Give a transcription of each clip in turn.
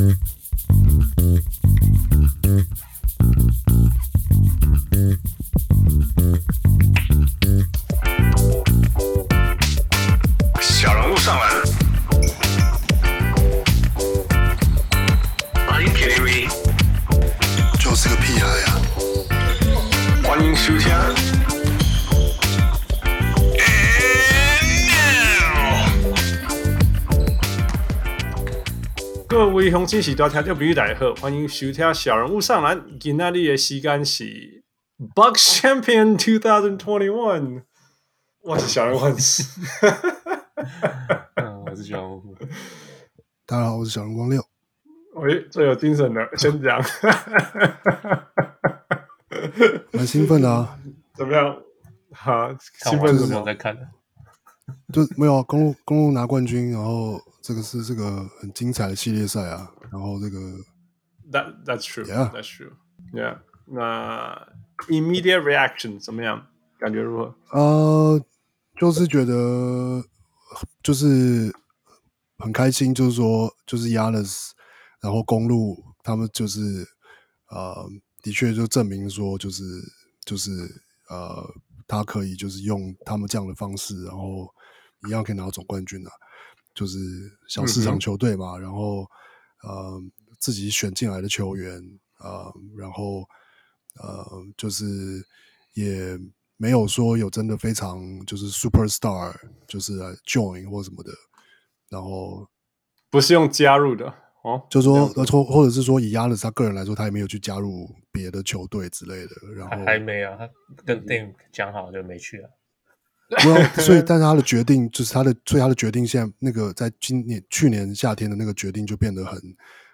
Mm-hmm. 各位乡亲，是大听众朋友大家好，欢迎收听小人物上篮。今天的时间是 Bucks Champion 2021，我是小人物汉斯。嗯，我是小人物。大家好，我是小人光六。喂，最有精神的，先讲。蛮兴奋的啊！怎么样？好，兴奋什么？在看的，就没有啊，公路公路拿冠军，然后这个是这个很精彩的系列赛啊。然后这个，That that's true. Yeah, that's true. Yeah. 那 immediate reaction 怎么样？感觉如何？呃，就是觉得就是很开心，就是说就是 Giannis，然后公路他们就是呃。的确，就证明说，就是就是呃，他可以就是用他们这样的方式，然后一样可以拿到总冠军啊。就是小市场球队嘛，嗯、然后呃，自己选进来的球员呃，然后呃，就是也没有说有真的非常就是 superstar，就是来 join 或什么的，然后不是用加入的。哦，就说，或或者是说，以 Giannis 他个人来说，他也没有去加入别的球队之类的。然后还，没有，他跟 Dame 讲好就没去了。所以，但是他的决定就是他的，所以他的决定现在那个在今年去年夏天的那个决定就变得很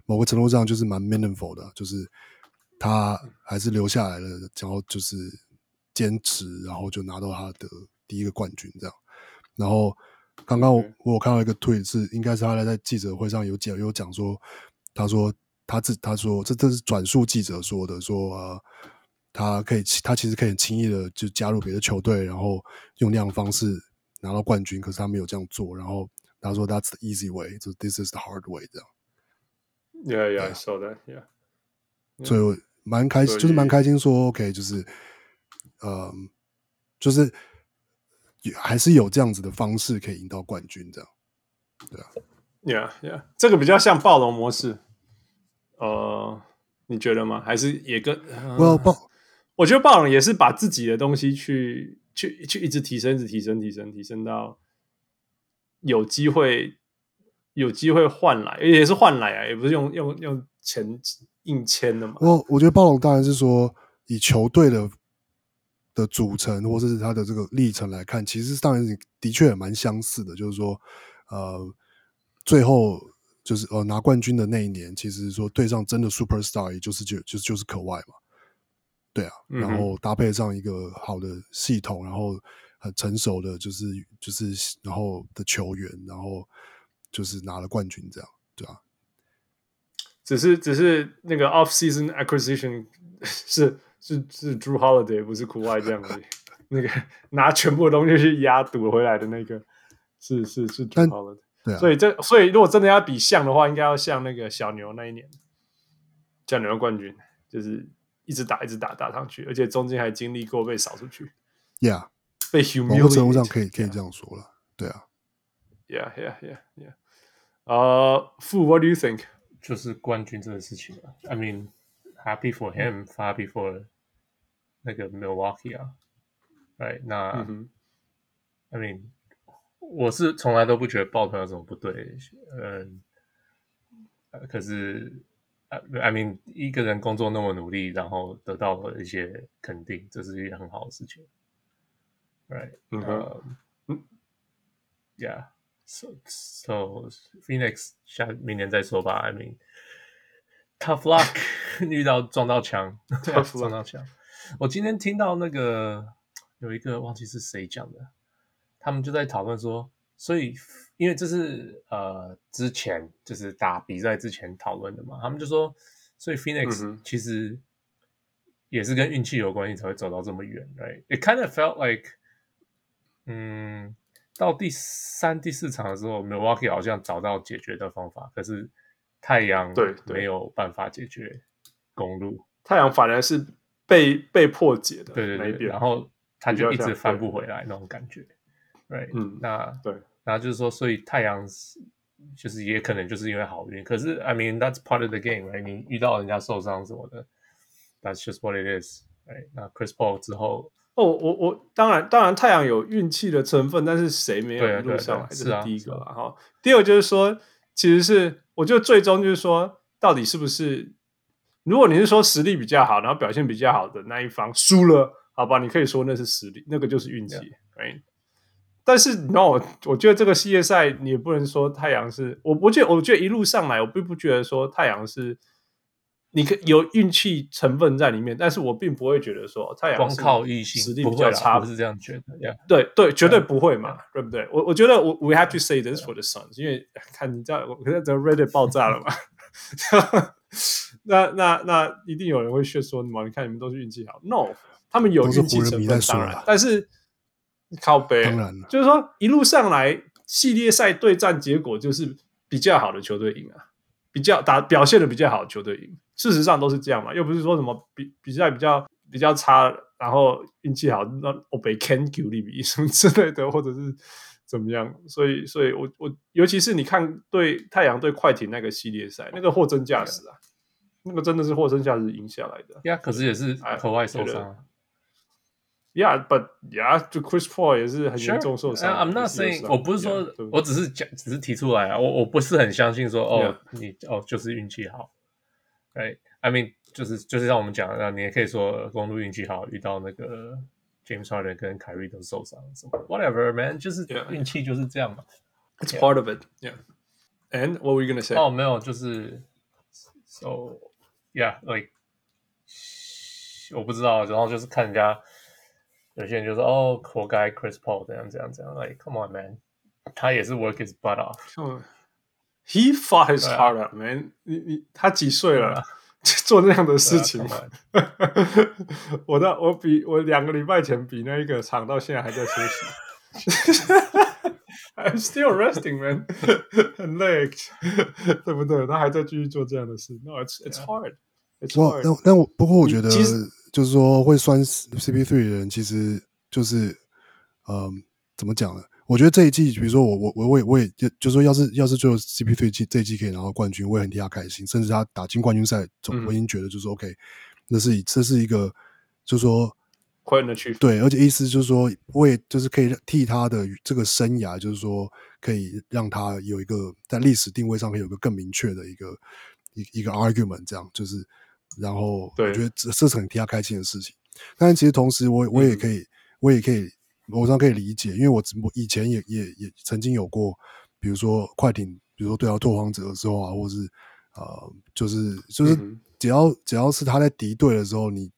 某个程度上就是蛮 meaningful 的，就是他还是留下来了，然后就是坚持，然后就拿到他的第一个冠军这样，然后。刚刚我看到一个推是，应该是他在记者会上有讲有讲说，他说他自他说这这是转述记者说的，说呃他可以他其实可以很轻易的就加入别的球队，然后用那样的方式拿到冠军，可是他没有这样做，然后他说 That's the easy way，就 This is the hard way 这样。Yeah, yeah, I saw that. Yeah. 所以我蛮开心，就是蛮开心说 OK，就是嗯，就是。还是有这样子的方式可以赢到冠军，这样，对啊，Yeah Yeah，这个比较像暴龙模式，呃，你觉得吗？还是也跟我暴，我觉得暴龙也是把自己的东西去去去一直提升，一直提升，提升，提升到有机会有机会换来，也是换来啊，也不是用用用钱硬签的嘛。我我觉得暴龙当然是说以球队的。的组成，或者是他的这个历程来看，其实当然的确也蛮相似的。就是说，呃，最后就是呃拿冠军的那一年，其实说对上真的 superstar，也就是就就就是可外嘛，对啊。嗯、然后搭配上一个好的系统，然后很成熟的，就是就是然后的球员，然后就是拿了冠军，这样对啊。只是只是那个 off season acquisition 是。是是 Jrue Holiday 不是 苦外这样子，那个拿全部的东西去压赌回来的那个，是是是 Jrue Holiday。对啊，所以这所以如果真的要比像的话，应该要像那个小牛那一年，小牛的冠军就是一直打一直打打上去，而且中间还经历过被扫出去。Yeah，被 humiliate。某种程度上可以可以这样说了，对啊。Yeah yeah yeah yeah。呃，傅，What do you think？就是冠军这个事情啊，I mean happy for him，happy for。那个 Milwaukee 啊，right 那、嗯、I mean，我是从来都不觉得抱团有什么不对，嗯，可是，I mean，一个人工作那么努力，然后得到了一些肯定，这是一件很好的事情，right？嗯、uh, 嗯，Yeah，so so Phoenix 下明年再说吧，I mean，tough luck，遇到撞到墙，tough 撞到墙。我今天听到那个有一个忘记是谁讲的，他们就在讨论说，所以因为这是呃之前就是打比赛之前讨论的嘛，他们就说，所以 Phoenix 其实也是跟运气有关系才会走到这么远，right？It kind of felt like，嗯，到第三、第四场的时候，Milwaukee 好像找到解决的方法，可是。太阳对没有办法解决公路，太阳反而是被被破解的，对对对，然后他就一直翻不回来那种感觉，，right？，嗯，那对，然后就是说，所以太阳就是也可能就是因为好运，可是 I mean that's part of the game，right？你遇到人家受伤什么的，that's just what it is，right？那 Chris Paul 之后。哦，我我当然当然太阳有运气的成分，但是谁没有一路上来？这是第一个了哈。第二个就是说，其实是我觉得最终就是说，到底是不是？如果你是说实力比较好，然后表现比较好的那一方输了，好吧，你可以说那是实力，那个就是运气。对。但是 no，我觉得这个系列赛你也不能说太阳是，我我觉得我觉得一路上来，我并不觉得说太阳是。你可有运气成分在里面，但是我并不会觉得说太阳光靠异性实力比较差，不是这样觉得。Yeah. 对对，绝对不会嘛，yeah. 对不对？我我觉得我 we have to say this for the Suns，、因为看你知道，我现在 Reddit 爆炸了嘛，那那那一定有人会说说你们，你看你们都是运气好，no，他们有运气成分当然，但是靠背，当然就是说一路上来系列赛对战结果就是比较好的球队赢啊，比较打表现的比较好的球队赢。事实上都是这样嘛，又不是说什么比比赛比较比较差，然后运气好，那我被 can 比什么之类的，或者是怎么样？所以，所以我我尤其是你看对太阳对快艇那个系列赛，那个货真价实啊那个真的是货真价实赢下来的。呀、可是也是口外受伤。呀、yeah，but 呀，就 Chris Paul 也是很严重受伤。Sure. I'm not saying，我不是说，yeah, 我只是讲，只是提出来啊。我我不是很相信说，哦，yeah. 你哦就是运气好。对，I mean，就是就是像我们讲的，你也可以说公鹿运气好，遇到那个 James Harden 跟凯瑞都受伤什么，whatever man，就是运气就是这样嘛。It's part of it, yeah. And what were you gonna say? 哦，没有，就是，so yeah，like，我不知道，然后就是看人家 有些人就说，哦，活该 Chris Paul 这样这样这样，like come on man，他也是 work his butt off。He fought his heart out, man. 你你他几岁了？做那样的事情？我到我比我两个礼拜前比那一个长到现在还在休息。I'm still resting, man. 很累，对不对？他还在继续做这样的事。No, it's it's hard. It's hard. 但但我不过我觉得，就是说会酸 CP3 的人，其实就是嗯，怎么讲呢？我觉得这一季，比如说我我我我也我也就就说，要是要是最后 CP3 季这一季可以拿到冠军，我也很替他开心。甚至他打进冠军赛，总我已经觉得就是说 OK，那是这是一个，就是说快乐去对，而且意思就是说，我也就是可以替他的这个生涯，就是说可以让他有一个在历史定位上可以有一个更明确的一个一一个 argument，这样就是，然后我觉得这这是很替他开心的事情。但是其实同时我，我我也可以、嗯，我也可以。我当然可以理解，因为我我以前也也也曾经有过，比如说快艇，比如说对到拓荒者的时候啊，或是呃，就是就是只要、嗯、只要是他在敌对的时候，你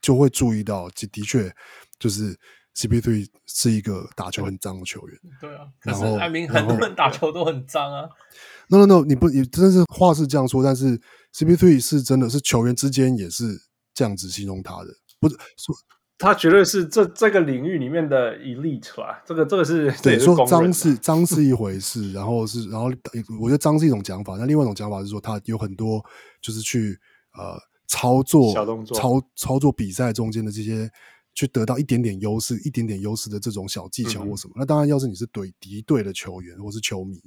就会注意到，的确就是 CP3 是一个打球很脏的球员。对啊，然后艾明很多人打球都很脏啊。No No No，你不你真的是话是这样说，但是 CP3 是真的是球员之间也是这样子形容他的，不是说。他绝对是这这个领域里面的 elite 吧？这个这个是对说脏是脏 是一回事，然后是然后我觉得脏是一种讲法，那另外一种讲法是说他有很多就是去呃操作小动作操操作比赛中间的这些去得到一点点优势一点点优势的这种小技巧或什么。嗯、那当然，要是你是对敌对的球员或是球迷，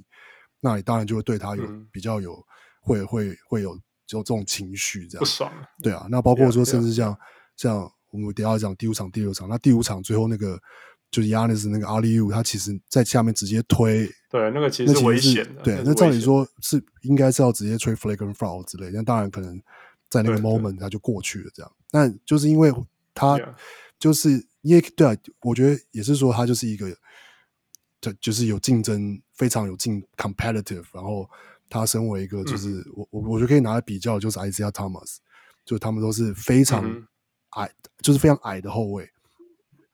那你当然就会对他有、嗯、比较有会会会有就这种情绪这样不爽。对啊，那包括说甚至像像。我们等下讲第五场、第六场。那第五场最后那个就是 Giannis 那个 Alley-oop，他其实在下面直接推，对，那个其实是危险的。对，那照理说是应该是要直接吹 flagrant foul 之类，那当然可能在那个 moment 他就过去了这样。但就是因为他就是因为对啊，我觉得也是说他就是一个，就就是有竞争，非常有竞 competitive。然后他身为一个就是、嗯、我我我觉得可以拿来比较，就是 Isaiah Thomas，就他们都是非常。嗯矮就是非常矮的后卫，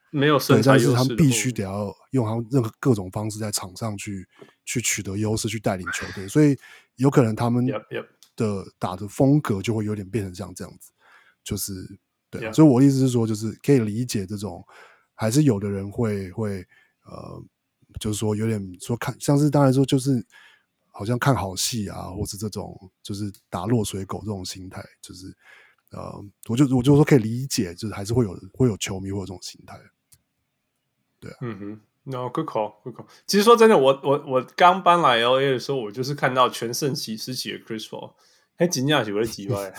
没有身材优势，但是他们必须得要用他们任何各种方式在场上去去取得优势，去带领球队，所以有可能他们的打的风格就会有点变成像这样子，就是对.所以我的意思是说，就是可以理解这种，还是有的人会会呃，就是说有点说看，像是当然说就是好像看好戏啊，或是这种就是打落水狗这种心态，就是呃，我就我就说可以理解，就是还是会有会有球迷会有这种心态。对啊，嗯哼，No，good call，good call。其实说真的，我我我刚搬来 LA 的时候，我就是看到全盛期时期的 Chris Paul。还惊讶起我的机会，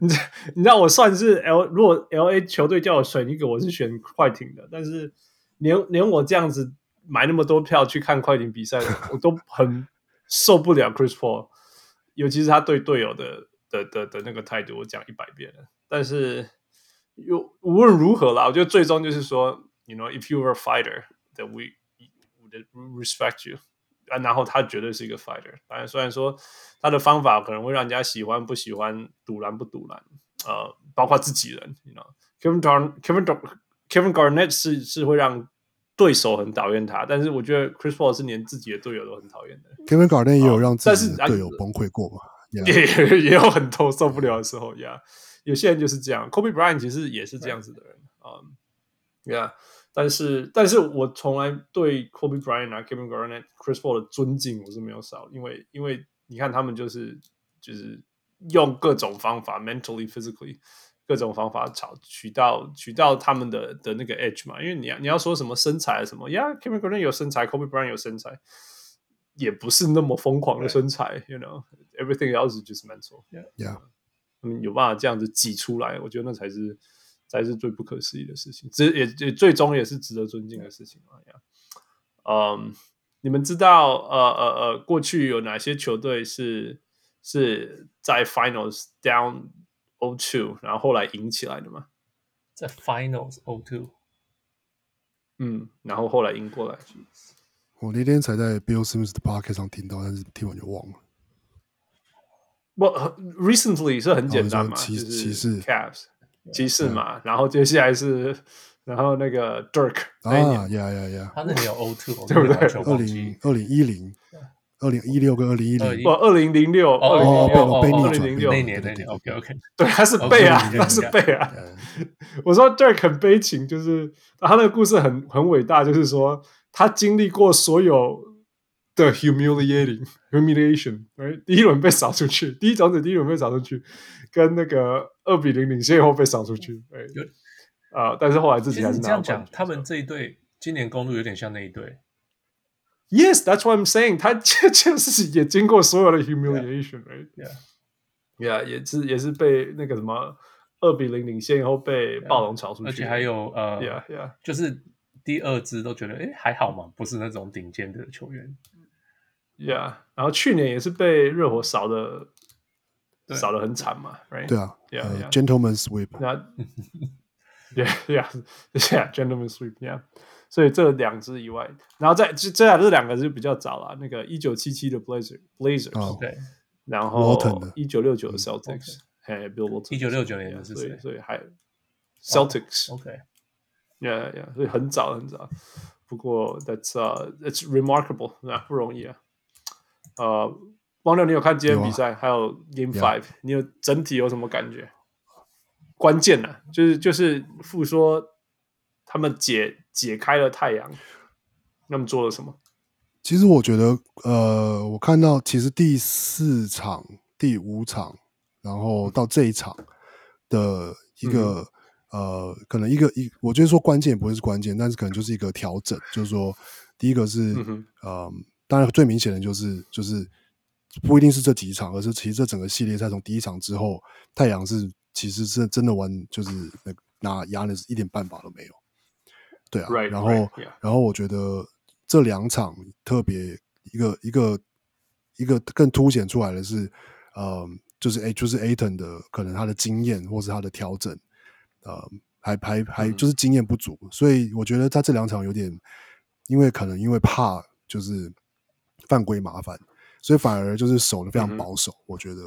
你你知道我算是 L 如果 L A 球队叫我选一个，我是选快艇的。但是连连我这样子买那么多票去看快艇比赛，我都很受不了 Chris Paul，尤其是他对队友的的的的那个态度，我讲一百遍了。但是又无论如何啦，我觉得最终就是说，you know，if you were a fighter，that we would respect you。啊，然后他绝对是一个 fighter。当然，虽然说他的方法可能会让人家喜欢不喜欢，堵拦不堵拦，呃，包括自己人，you know，Kevin Garnett Kevin Kevin Garnett 是是会让对手很讨厌他，但是我觉得 Chris Paul 是连自己的队友都很讨厌的。Kevin Garnett 也有让自己的队友崩溃过嘛？也也也有很多受不了的时候呀。Yeah. 有些人就是这样，Kobe Bryant 其实也是这样子的人啊。Yeah. 但是，但是我从来对 Kobe Bryant 啊、Kevin Garnett、Chris Paul 的尊敬我是没有少，因为因为你看他们就是就是用各种方法，mentally、physically 各种方法找取到取到他们的的那个 edge 嘛。因为你要你要说什么身材什么呀，Kevin Garnett 有身材，Kobe Bryant 有身材，也不是那么疯狂的身材，you know，everything else is just mental，yeah，他们有办法这样子挤出来，我觉得那才是。才是最不可思议的事情，这也也最终也是值得尊敬的事情嘛。嗯，你们知道呃呃呃，过去有哪些球队是是在 Finals down 0-2，然后后来赢起来的嘛？在 Finals 0-2，嗯，然后后来赢过来。我那天才在 Bill Simmons 的 Podcast 上听到，但是听完就忘了。不，recently 是很简单嘛，骑士 Cavs。骑士嘛，然后接下来是，然后那个 Dirk 啊，呀呀呀，他那里有 O two，对不对？二零二零一零，二零一六跟二零一零，不，二零零六，二零零六，二零零六那年那年，OK OK，对，他是背啊，他是背啊。我说 Dirk 很悲情，就是他那个故事很很伟大，就是说他经历过所有的 humiliating humiliation，第一轮被扫出去，第一种子第一轮被扫出去。跟那个二比零领先后被扫出去，哎，啊、呃！但是后来自己还是拿冠军。这样讲，他们这一队今年公路有点像那一队。Yes, that's what I'm saying。他确确实也经过所有的 humiliation，right？Yeah，yeah，也是也是被那个什么二比零领先后被暴龙扫出去，而且还有呃，Yeah, yeah，就是第二支都觉得哎还好嘛，不是那种顶尖的球员。Yeah，然后去年也是被热火扫的。扫得很惨嘛，right？对啊，yeah, yeah. Gentleman sweep，那，yeah，yeah，yeah，Gentleman sweep，yeah。 所以这两支以外，然后再这这这两个就比较早了，那个一九七七的 Blazers，Blazers，对，然后一九六九的 Celtics，哎，Bill Walton，一九六九年的是谁？所以还 Celtics，OK，yeah，yeah，所以很早很早。不过 That's it's remarkable，那不容易啊，呃。汪六，你有看今天比赛？有啊、还有 Game Five，Yeah. 你有整体有什么感觉？关键呢、啊，就是就是复说他们解解开了太阳，那么做了什么？其实我觉得，呃，我看到其实第四场、第五场，然后到这一场的一个、嗯、呃，可能一个一，我觉得说关键也不会是关键，但是可能就是一个调整，就是说第一个是，嗯当然最明显的就是就是。不一定是这几场，而是其实这整个系列赛从第一场之后，太阳是其实是真的玩，就是那拿亚尼斯一点办法都没有。对啊，right, 然后 right, yeah. 然后我觉得这两场特别一个一个一个更凸显出来的是，呃，就是哎，就是 Ayton 的可能他的经验或是他的调整，呃，还还还就是经验不足，嗯、所以我觉得他这两场有点，因为可能因为怕就是犯规麻烦。所以反而就是守得非常保守，嗯、我觉得。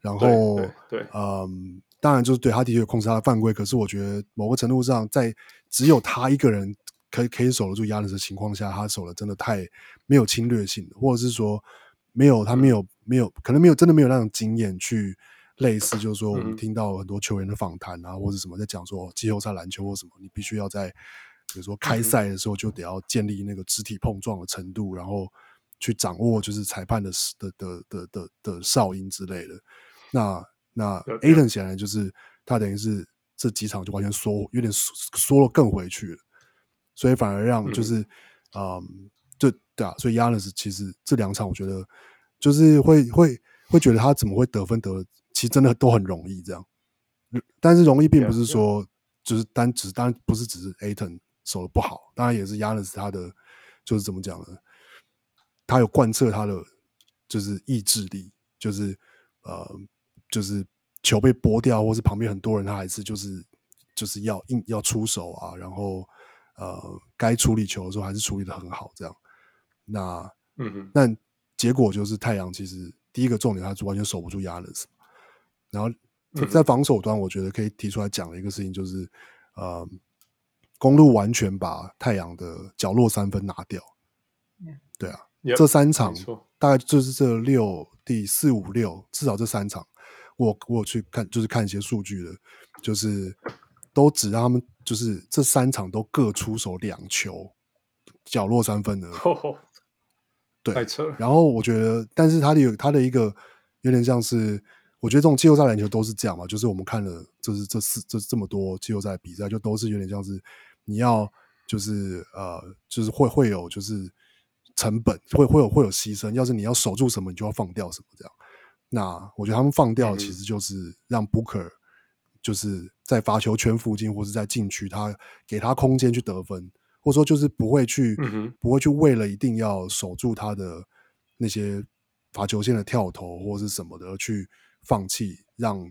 然后，对嗯，当然就是对他的确有控制他的犯规，可是我觉得某个程度上，在只有他一个人可以可以守得住亚尼斯的情况下，他守的真的太没有侵略性，或者是说没有他没有、嗯、没有可能没有真的没有那种经验去类似，就是说我们听到很多球员的访谈啊，嗯、或者什么在讲说季后赛篮球或什么，你必须要在比如说开赛的时候就得要建立那个肢体碰撞的程度，然后。去掌握就是裁判的的的的的的哨音之类的。那那 Ayton 显然就是他等于是这几场就完全缩，有点缩缩了更回去了，所以反而让就是嗯，嗯，就对啊，所以 Giannis 其实这两场我觉得就是会会会觉得他怎么会得分得，其实真的都很容易这样。但是容易并不是说就是单只当然不是只是 Ayton 守的不好，当然也是 Giannis 他的就是怎么讲呢？他有贯彻他的就是意志力，就是呃，就是球被拨掉，或是旁边很多人，他还是就是就是要硬要出手啊，然后呃，该处理球的时候还是处理的很好，这样。那嗯哼，但结果就是太阳其实第一个重点，他是完全守不住 Giannis，然后在防守端，我觉得可以提出来讲的一个事情就是，呃，公路完全把太阳的角落三分拿掉，对啊。Yep, 这三场大概就是这六第四五六，至少这三场，我我去看就是看一些数据的，就是都只让他们就是这三场都各出手两球角落三分的，oh, 对，然后我觉得，但是他的有他的一个有点像是，我觉得这种季后赛篮球都是这样嘛，就是我们看了就是这四这这么多季后赛比赛，就都是有点像是你要就是呃就是会会有就是。成本会会有会有牺牲，要是你要守住什么，你就要放掉什么，这样。那我觉得他们放掉其实就是让 Booker 就是在罚球圈附近或是在禁区，他给他空间去得分，或者说就是不会去、嗯、不会去为了一定要守住他的那些罚球线的跳投或是什么的而去放弃，让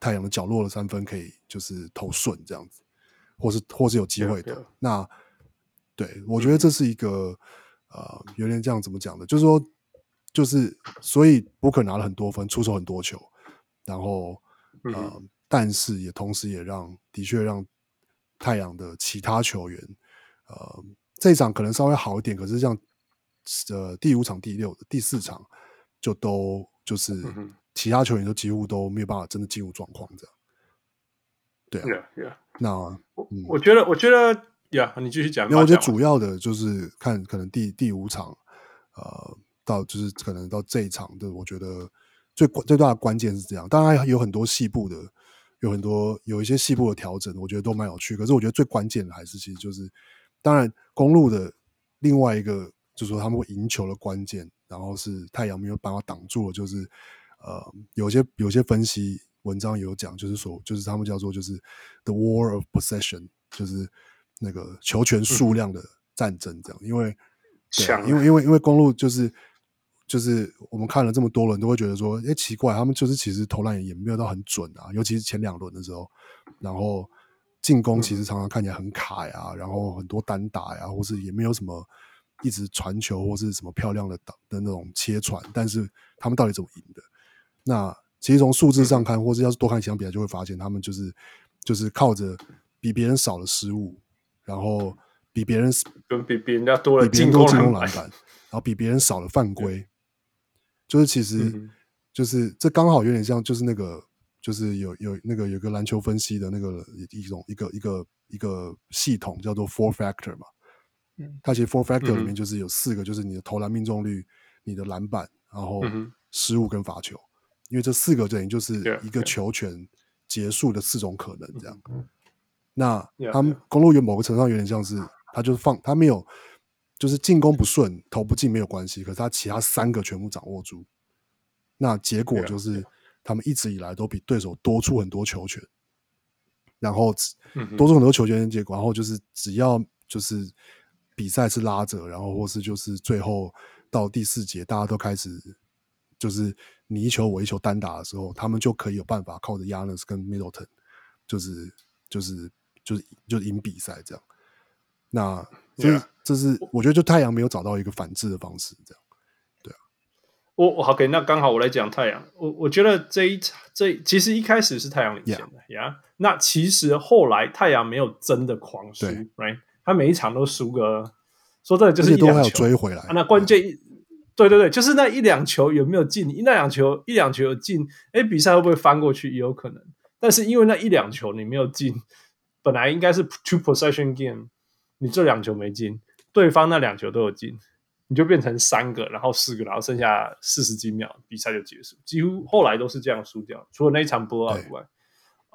太阳的角落的三分可以就是投顺这样子，或是或是有机会的。那对我觉得这是一个。呃，有点这样怎么讲的？就是说，就是所以布克拿了很多分，出手很多球，然后呃、嗯，但是也同时也让的确让太阳的其他球员，呃，这一场可能稍微好一点，可是像呃第五场、第六、第四场就都就是其他球员都几乎都没有办法真的进入状况，这样。对啊，yeah, yeah. 那、嗯、我觉得，我觉得。呀、你继续讲。那我觉得主要的就是看可能第第五场，呃，到就是可能到这一场的，我觉得最关最大的关键是这样。当然有很多细部的，有很多有一些细部的调整，我觉得都蛮有趣。可是我觉得最关键的还是其实就是，当然公路的另外一个就是说他们会赢球的关键，然后是太阳没有办法挡住了，就是呃，有些有些分析文章有讲，就是说就是他们叫做就是 the war of possession，就是。那个球权数量的战争，这样，因为，对，因为，因为，因为公路就是，就是我们看了这么多轮，都会觉得说，哎，奇怪，他们就是其实投篮也没有到很准啊，尤其是前两轮的时候，然后进攻其实常常看起来很卡呀，然后很多单打呀，或是也没有什么一直传球或是什么漂亮的的那种切传，但是他们到底怎么赢的？那其实从数字上看，或是要是多看几场比赛，就会发现他们就是就是靠着比别人少的失误。然后比别人跟比别人家多了进攻篮板，然后比别人少了犯规，就是其实、嗯、就是这刚好有点像，就是那个就是有有那个有个篮球分析的那个一种一个一个一个系统叫做 Four Factor 嘛，嗯，它其实 Four Factor 里面就是有四个，就是你的投篮命中率、你的篮板，然后失误跟罚球，因为这四个等于就是一个球权结束的四种可能这样。那他们公路有某个程度上有点像是，他就是放他没有，就是进攻不顺投不进没有关系，可是他其他三个全部掌握住，那结果就是他们一直以来都比对手多出很多球权，然后多出很多球权的结果，然后就是只要就是比赛是拉着，然后或是就是最后到第四节大家都开始就是你一球我一球单打的时候，他们就可以有办法靠着 Giannis 跟 Middleton，就是就是。就是就是赢比赛这样，那这是.这是我觉得就太阳没有找到一个反制的方式，这样，对啊。我我好给那刚好我来讲太阳，我我觉得这一场这其实一开始是太阳领先的呀，yeah. yeah? 那其实后来太阳没有真的狂输，right？他每一场都输个，说真的就是一两球追回来，啊、那关键对对对，就是那一两球有没有进？那两球一两球有进，哎，比赛会不会翻过去也有可能，但是因为那一两球你没有进。本来应该是 two possession game，你这两球没进，对方那两球都有进，你就变成三个，然后四个，然后剩下四十几秒，比赛就结束。几乎后来都是这样输掉，除了那一场 blowout 以外。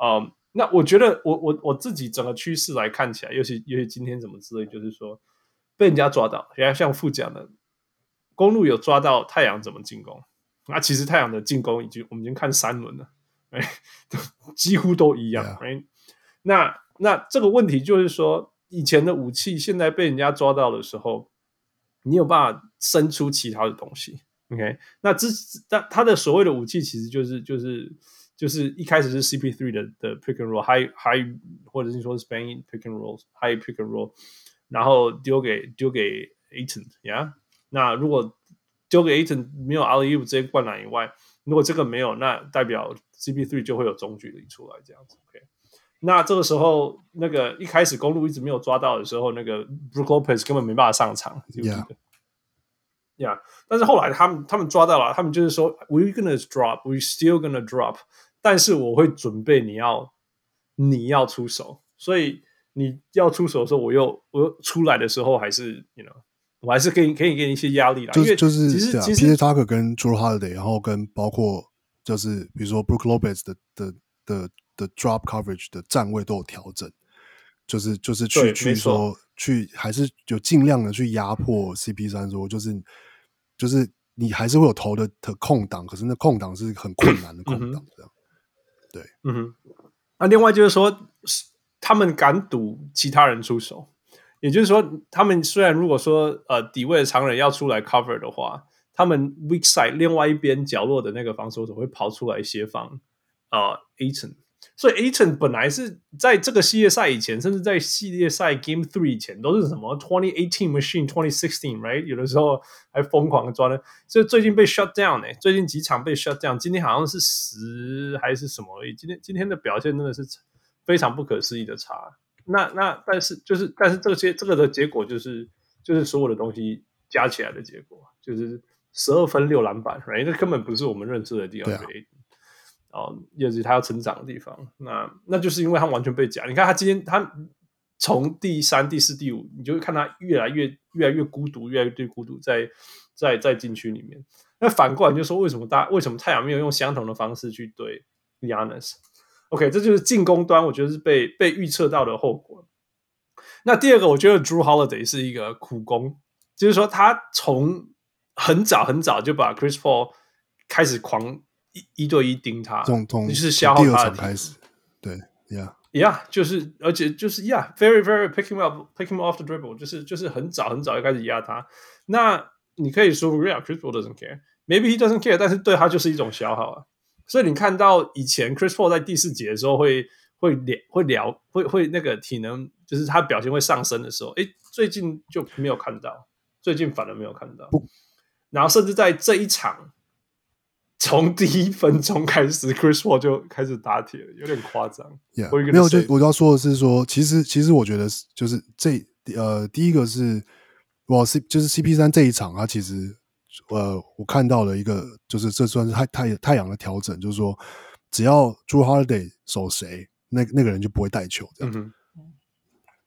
嗯，um, 那我觉得我我我自己整个趋势来看起来，尤其尤其今天怎么之类，就是说被人家抓到，人家像副讲的，公路有抓到太阳怎么进攻。那其实太阳的进攻已经我们已经看三轮了，哎，几乎都一样。哎那那这个问题就是说，以前的武器现在被人家抓到的时候，你有办法生出其他的东西？OK，那之但他的所谓的武器其实就是就是就是一开始是 CP3 的的 pick and roll high high 或者是说 Spain pick and roll high pick and roll，然后丢给丢给 a t o n y e a h 那如果丢给 a t o n 没有 alley-oop 直接灌篮以外，如果这个没有，那代表 CP3 就会有中距离出来这样子。OK，那这个时候那个一开始公路一直没有抓到的时候，那个 Brook Lopez 根本没办法上场。Yeah，呀，但是后来他们他们抓到了，他们就是说 We're gonna drop, we're still gonna drop，但是我会准备你要你要出手，所以你要出手的时候，我又我又出来的时候还是 you know。我还是可以可以给你一些压力啦，就是就是其实、啊、其实 PJ Tucker 跟 Drew Holiday，然后跟包括就是比如说 Brook Lopez 的的的的 drop coverage 的站位都有调整，就是就是去去说去还是就尽量的去压迫 CP 三，说就是就是你还是会有投的的空档，可是那空档是很困难的空档，这样、嗯、对，嗯哼。那另外就是说，他们敢赌其他人出手。也就是说，他们虽然如果说呃底位的常人要出来 cover 的话，他们 weak side 另外一边角落的那个防守者会跑出来协防啊 Ayton，所以 Ayton 本来是在这个系列赛以前，甚至在系列赛 Game Three 以前都是什么 Twenty Eighteen Machine Twenty Sixteen right，有的时候还疯狂的抓呢，所以最近被 shut down 呢、欸，最近几场被 shut down，今天好像是十还是什么今天今天的表现真的是非常不可思议的差。那那但是就是但是这些这个的结果就是就是所有的东西加起来的结果就是十二分六篮板，right？那根本不是我们认知的地方。哦，也是他要成长的地方。那那就是因为他完全被夹。你看他今天他从第三、第四、第五，你就会看他越来越越来越孤独，越来越孤独在在在禁区里面。那反过来就说，为什么大为什么太阳没有用相同的方式去对 Giannis？OK，这就是进攻端，我觉得是被被预测到的后果。那第二个，我觉得 Jrue Holiday 是一个苦工，就是说他从很早很早就把 Chris Paul 开始狂一一对一盯他，从从就是消耗他的开始，对，Yeah，Yeah，就是而且就是 Yeah，very very pick him up，pick him off the dribble，就是就是很早很早就开始压他。那你可以说，Real Chris Paul doesn't care，maybe he doesn't care，但是对他就是一种消耗啊。所以你看到以前 Chris Paul 在第四节的时候会会聊会聊会会那个体能，就是他表现会上升的时候，诶，最近就没有看到，最近反而没有看到。然后甚至在这一场，从第一分钟开始，Chris Paul 就开始打铁了，有点夸张。Yeah, 没有，就我要说的是说，其实其实我觉得就是这呃，第一个是我 C 就是 CP 三这一场，他其实。呃，我看到了一个，就是这算是太太太阳的调整，就是说，只要 Jrue Holiday 守谁，那那个人就不会带球，这样。嗯、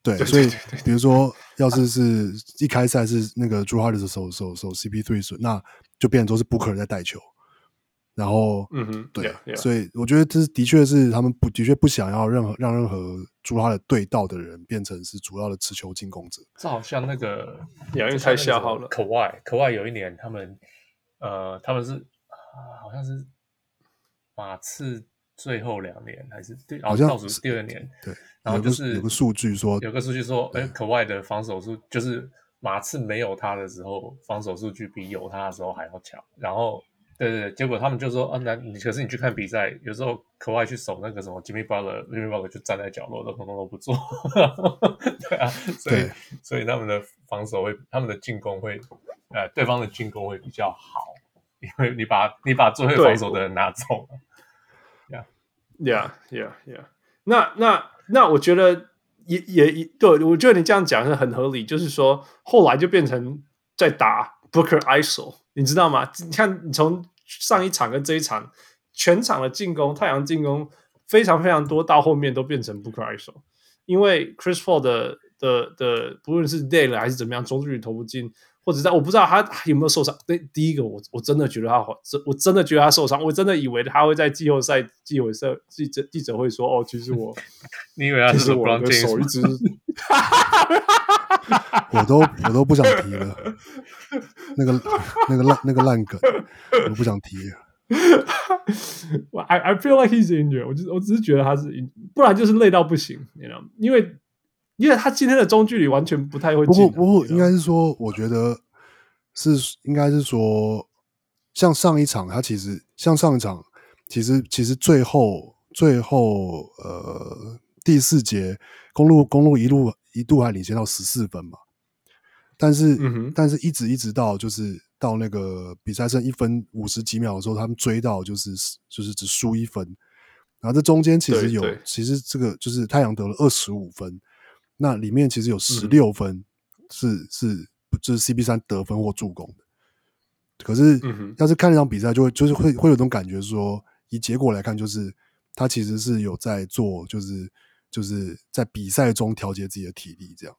对，对，所以比如说，要是是一开赛是那个 Jrue Holiday 守守守 CP3，那就变成都是 Booker 在带球。然后，嗯哼，对，yeah, yeah. 所以我觉得这的确是他们不的确不想要任何让任何朱哈的对道的人变成是主要的持球进攻者。这好像那个，杨玉太消耗了。可外可外有一年他们，呃，他们是好像是马刺最后两年还是对，好像倒数第二年。对，然后就是有个数据说，有个数据说，哎，可外的防守数就是马刺没有他的时候，防守数据比有他的时候还要强。然后。对对对，结果他们就说啊，那你可是你去看比赛，有时候可外去守那个什么 Jimmy Butler，Jimmy Butler 就站在角落，都通通都不做。对啊，所以所以他们的防守会，他们的进攻会，呃，对方的进攻会比较好，因为你把你把最会防守的人拿走了。Yeah，Yeah，Yeah，Yeah。那那那我觉得也也对，我觉得你这样讲是很合理，就是说后来就变成在打 Booker ISO。你知道吗？你看，你从上一场跟这一场，全场的进攻，太阳进攻非常非常多，到后面都变成 Booker ISO，因为 Chris Paul 的的的，不论是 day 了还是怎么样，中距离投不进，或或者在我不知道他有没有受伤。对，第一个我我真的觉得他好，真我真的觉得他受伤，我真的以为他会在季后赛季后赛记者记者会说哦，其实我，你以为他是我的手一 直，我都我都不想提了，那个那个烂那个烂梗，我都不想提了。I I feel like he's injured，我就我只是觉得他是，不然就是累到不行，你知道吗？因为。因为他今天的中距离完全不太会进、啊。不过，不过应该是说，我觉得是应该是说，像上一场，他其实像上一场，其实其实最后最后呃第四节公路公路一路一度还领先到十四分嘛，但是、嗯、但是一直一直到就是到那个比赛剩一分五十几秒的时候，他们追到就是就是只输一分，然后这中间其实有其实这个就是太阳得了二十五分。那里面其实有十六分是、嗯、是是就是 CP 三得分或助攻的，可是要是看那场比赛，就会就是会会有种感觉说，以结果来看，就是他其实是有在做，就是就是在比赛中调节自己的体力，这样。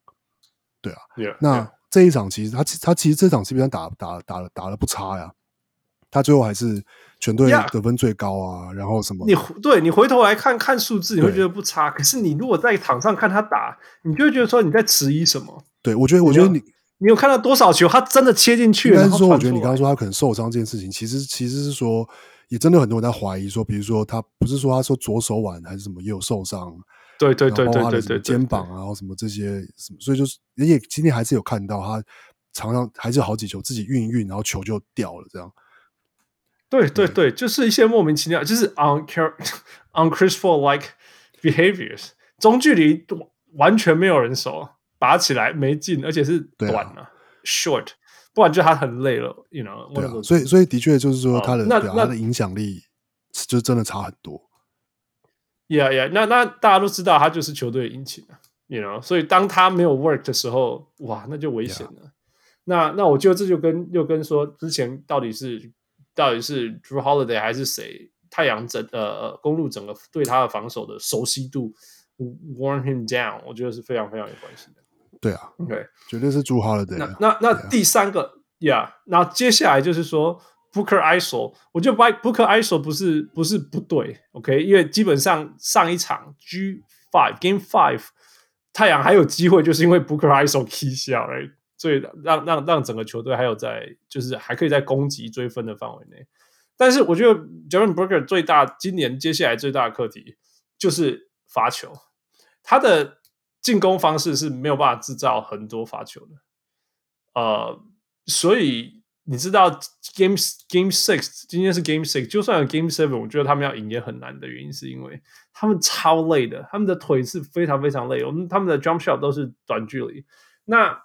对啊，yeah, 那 yeah. 这一场其实他他其实这场 CP 三打打打了打了不差呀。他最后还是全队得分最高啊然后什么？你对你回头来看看数字，你会觉得不差。可是你如果在场上看他打，你就会觉得说你在迟疑什么？对，我觉得，我觉得你你有看到多少球，他真的切进去？应该是说，我觉得你刚刚说他可能受伤这件事情，其实其实是说，也真的很多人在怀疑说，比如说他不是说他说左手腕还是什么也有受伤？对对对对对对，肩膀啊，然后什么这些什么，所以就是人也今天还是有看到他场上还是有好几球自己运一运，然后球就掉了这样。对对对，就是一些莫名其妙，就是 on on Chris Paul like behaviors，中距离完全没有人守，拔起来没劲，而且是短啊，啊，short，不然就他很累了，you know。对啊，所以所以的确就是说他的、哦、那他的影响力就真的差很多。Yeah yeah，那那大家都知道他就是球队引擎啊，you know，所以当他没有 work 的时候，哇，那就危险了。Yeah. 那那我觉得这就跟又跟说之前到底是。到底是 Drew Holiday 还是谁？太阳整呃公路整个对他的防守的熟悉度 warn him down，我觉得是非常非常有关系的。对啊对，绝对是 Drew Holiday。那那那第三个呀，那、yeah, 接下来就是说 Booker ISO，我觉得 Booker ISO 不是不是不对，OK，因为基本上上一场 G Five Game Five 太阳还有机会，就是因为 Booker ISO key 下来。所以让让让整个球队还有在就是还可以在攻击追分的范围内，但是我觉得 Devin Booker 最大今年接下来最大的课题就是罚球，他的进攻方式是没有办法制造很多罚球的，呃，所以你知道 Game Game Six 今天是 Game Six，就算有 Game Seven，我觉得他们要赢也很难的原因是因为他们超累的，他们的腿是非常非常累，我们他们的 Jump Shot 都是短距离，那。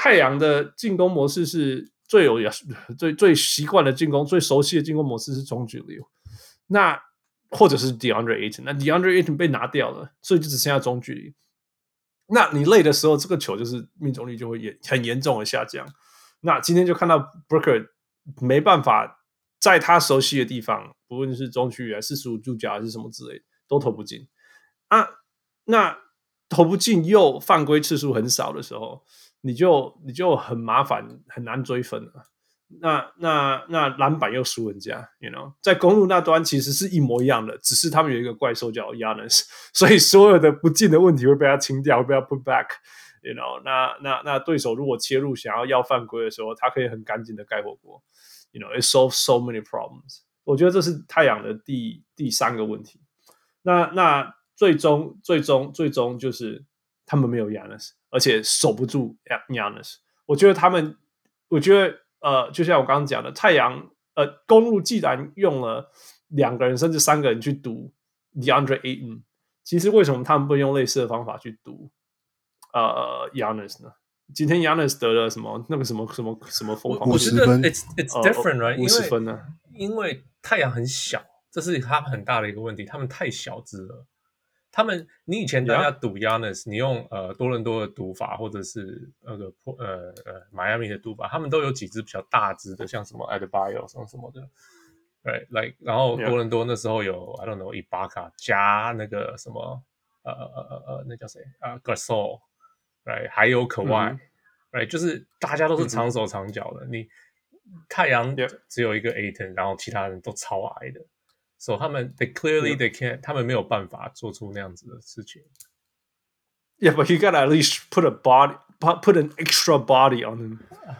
太阳的进攻模式是最有 最最习惯的进攻，最熟悉的进攻模式是中距离。那或者是 DeAndre Ayton，那 DeAndre Ayton 被拿掉了，所以就只剩下中距离。那你累的时候，这个球就是命中率就会严很严重的下降。那今天就看到 Booker 没办法在他熟悉的地方，不论是中距离、四十五度角还是什么之类，都投不进啊。那投不进又犯规次数很少的时候。你就你就很麻烦，很难追分了。那那那篮板又输人家，you know，在公路那端其实是一模一样的，只是他们有一个怪兽叫 Yannis，所以所有的不进的问题会被他清掉，会被他 put back，you know 那。那那对手如果切入想要要犯规的时候，他可以很干净的盖火锅，you know，it solves so many problems。我觉得这是太阳的第第三个问题。那那最终最终最终就是他们没有 Yannis。而且守不住 Giannis，我觉得他们，我觉得呃，就像我刚刚讲的，太阳呃，公路既然用了两个人甚至三个人去堵 DeAndre Ayton，其实为什么他们不用类似的方法去堵呃 Giannis 呢？今天 Giannis 得了什么那个什么什么什么疯狂？我觉得 it's it's different right？五十分呢？因为太阳很小，这是他们很大的一个问题，他们太小只了。他们，你以前大家赌 Giannis，你用呃多伦多的赌法，或者是那个呃呃迈阿密的赌法，他们都有几只比较大只的，像什么 Adebayo 什么什么的，对，like 然后多伦多那时候有. I don't know Ibaka 加那个什么呃呃呃呃那叫谁啊 Gasol，对，还有 Kawhi，，right？就是大家都是长手长脚的。嗯、你太阳只有一个 Ayton，然后其他人都超矮的，所、so, 以他们 they clearly they can't，他们没有办法做出那样子的事情。Yeah, but you gotta at least put a body, put an extra body on them.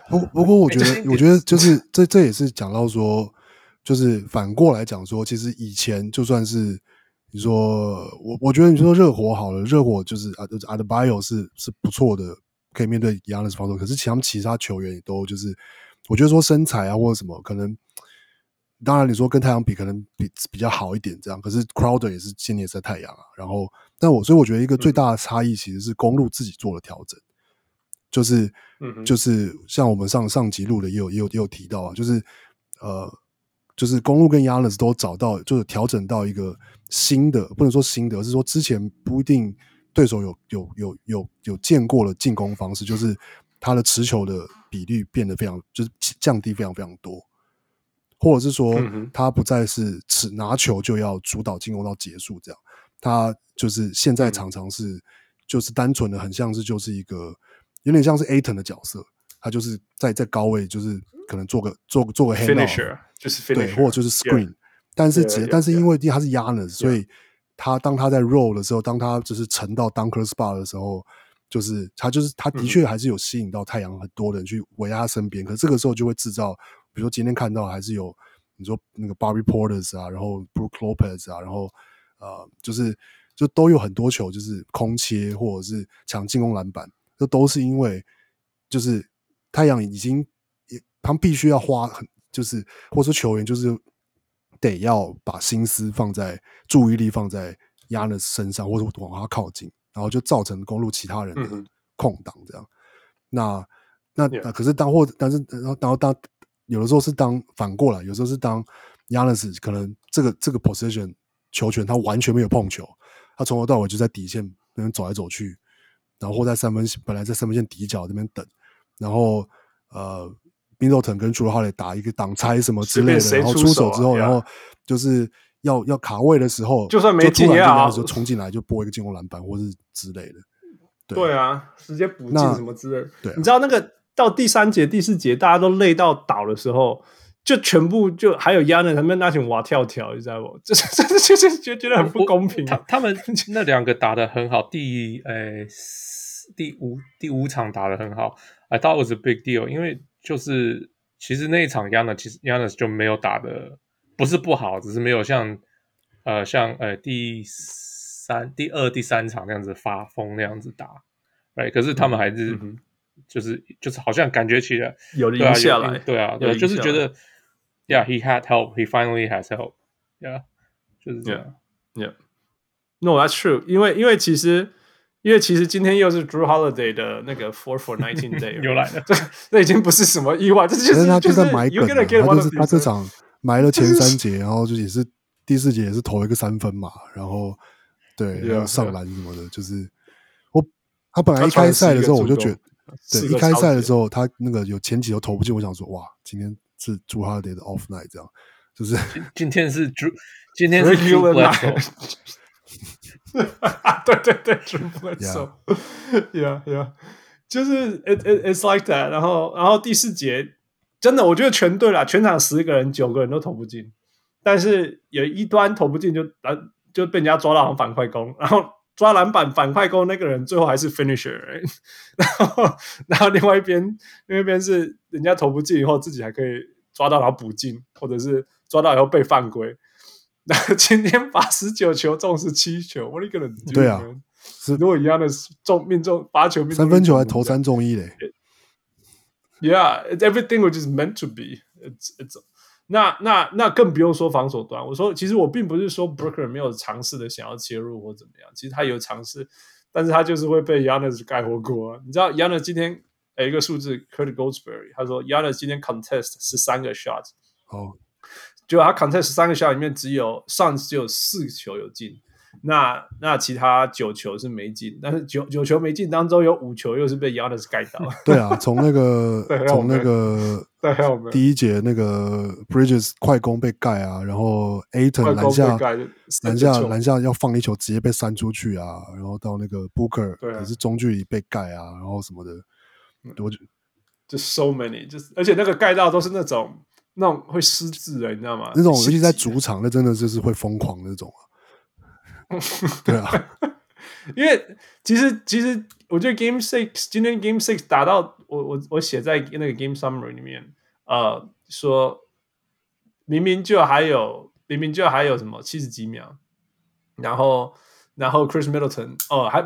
不不过，我觉得，我觉得就是这这也是讲到说，就是反过来讲说，其实以前就算是你说我，我觉得你说热火好了，热火就是啊，Adebayo 是是不错的，可以面对 Giannis 防守。可是其他其他球员也都就是，我觉得说身材啊或者什么，可能当然你说跟太阳比，可能比比较好一点这样。可是 Crowder 也是今年在太阳啊，然后。但我所以我觉得一个最大的差异其实是公路自己做了调整，就是，就是像我们上上集录的也有也有也有提到啊，就是呃，就是公路跟 Giannis 都找到就是调整到一个新的，不能说新的，而是说之前不一定对手有有有有有见过的进攻方式，就是他的持球的比率变得非常就是降低非常非常多，或者是说他不再是只拿球就要主导进攻到结束这样。他就是现在常常是，就是单纯的很像是就是一个有点像是 Ayton 的角色，他就是在在高位就是可能做个做做个 finisher，就是 finisher，对，或者就是 screen，yeah. 但是 yeah, 但是因为他是 Giannis，yeah. 所以他当他在 roll 的时候，当他就是沉到 dunker spot 的时候，就是他就是他的确还是有吸引到太阳很多人去围在他身边，嗯，可是这个时候就会制造，比如说今天看到还是有你说那个 Barry Portis 啊，然后 Brook Lopez 啊，然后。呃，就是就都有很多球，就是空切或者是抢进攻篮板，这都是因为就是太阳已经也他们必须要花很就是或者说球员就是得要把心思放在注意力放在 Giannis 身上，或者往他靠近，然后就造成公路其他人的空档这样。嗯、那那那可是当或但是然后然后当有的时候是当反过来，有时候是当 Giannis 可能这个这个 position。球权他完全没有碰球，他从头到尾就在底线那边走来走去，然后在三分本来在三分线底角那边等，然后呃，Middleton 跟 Jrue Holiday 打一个挡拆什么之类的，然后出手之后，然后就是要要卡位的时候，就算没进啊，就冲进来就拨一个进攻篮板或是之类的。对，对啊，直接补进什么之类的。对，你知道那个到第三节、第四节大家都累到倒的时候。就全部就还有压的，他们那群蛙跳跳，你知道不？就是就是就是就觉得很不公平。他他们 那两个打的很好，第呃、欸、第五第五场打的很好，I thought it was a big deal，因为就是其实那一场压的其实压的就没有打的不是不好，只是没有像呃像呃第三第二第三场那样子发疯那样子打，哎，可是他们还是、嗯、就是就是好像感觉起来有赢下来，对啊，对，就是觉得。Yeah, he had help. He finally has help. Yeah，就是这样。Yeah, yeah. No, that's true. 因为因为其实因为其实今天又是 Drew Holiday 的那个 Four for Nineteen Day 又来了。这这已经不是什么意外，这就是他就在埋梗。他就是他这场埋了前三 节，然后就也是第四节也是投一个三分嘛，然后对，然后上篮什么的.就是我他本来一开赛的时候我就觉得，对，一开赛的时。候他那个有前几球投不进，我想说哇，今天。是 Jrue Holiday 的 off night，这样就是今天是 Jrue，今天是 Jrue Bledsoe，对对对，Jrue Bledsoe，yeah yeah，就是 it it it's like that。然后然后第四节真的，我觉得全对了，全场十个人九个人都投不进，但是有一端投不进就啊就被人家抓到反快攻，然后抓篮板反快攻那个人最后还是 finisher，然后然后另外一边另外一边是。人家投不进以后，自己还可以抓到然后补进，或者是抓到以后被犯规。那今天罚十九球中十七球，我一个人对啊，是如果一样的中命中八球命中，三分球还投三中一嘞。Yeah, everything which is meant to be. It's it's 那那那更不用说防守端。我说，其实我并不是说 Brooklyn 没有尝试的想要切入或怎么样，其实他有尝试，但是他就是会被 Giannis 盖火锅。你知道 Giannis 今天？有一个数字，Curt Goldsberry 他说，Giannis 今天 contest 十三个 shot，哦，就他 contest 十三个 shot 里面只有上只有四球有进，那那其他九球是没进，但是九九球没进当中有五球又是被 Giannis 盖到。对啊，从那个 从那个第一节那个 Bridges 快攻被盖啊，然后 Ayton 篮下篮下篮下要放一球直接被扇出去啊，然后到那个 Booker 也是中距离被盖啊，然后什么的。我就就 so many，就是而且那个盖到都是那种那种会失智的，你知道吗？那种尤其在主场，那真的就是会疯狂那种啊。对啊，因为其实其实我觉得 Game Six 今天 Game Six 打到我我我写在那个 Game Summary 里面，呃，说明明就还有明明就还有什么七十几秒，然后然后 Chris Middleton 哦还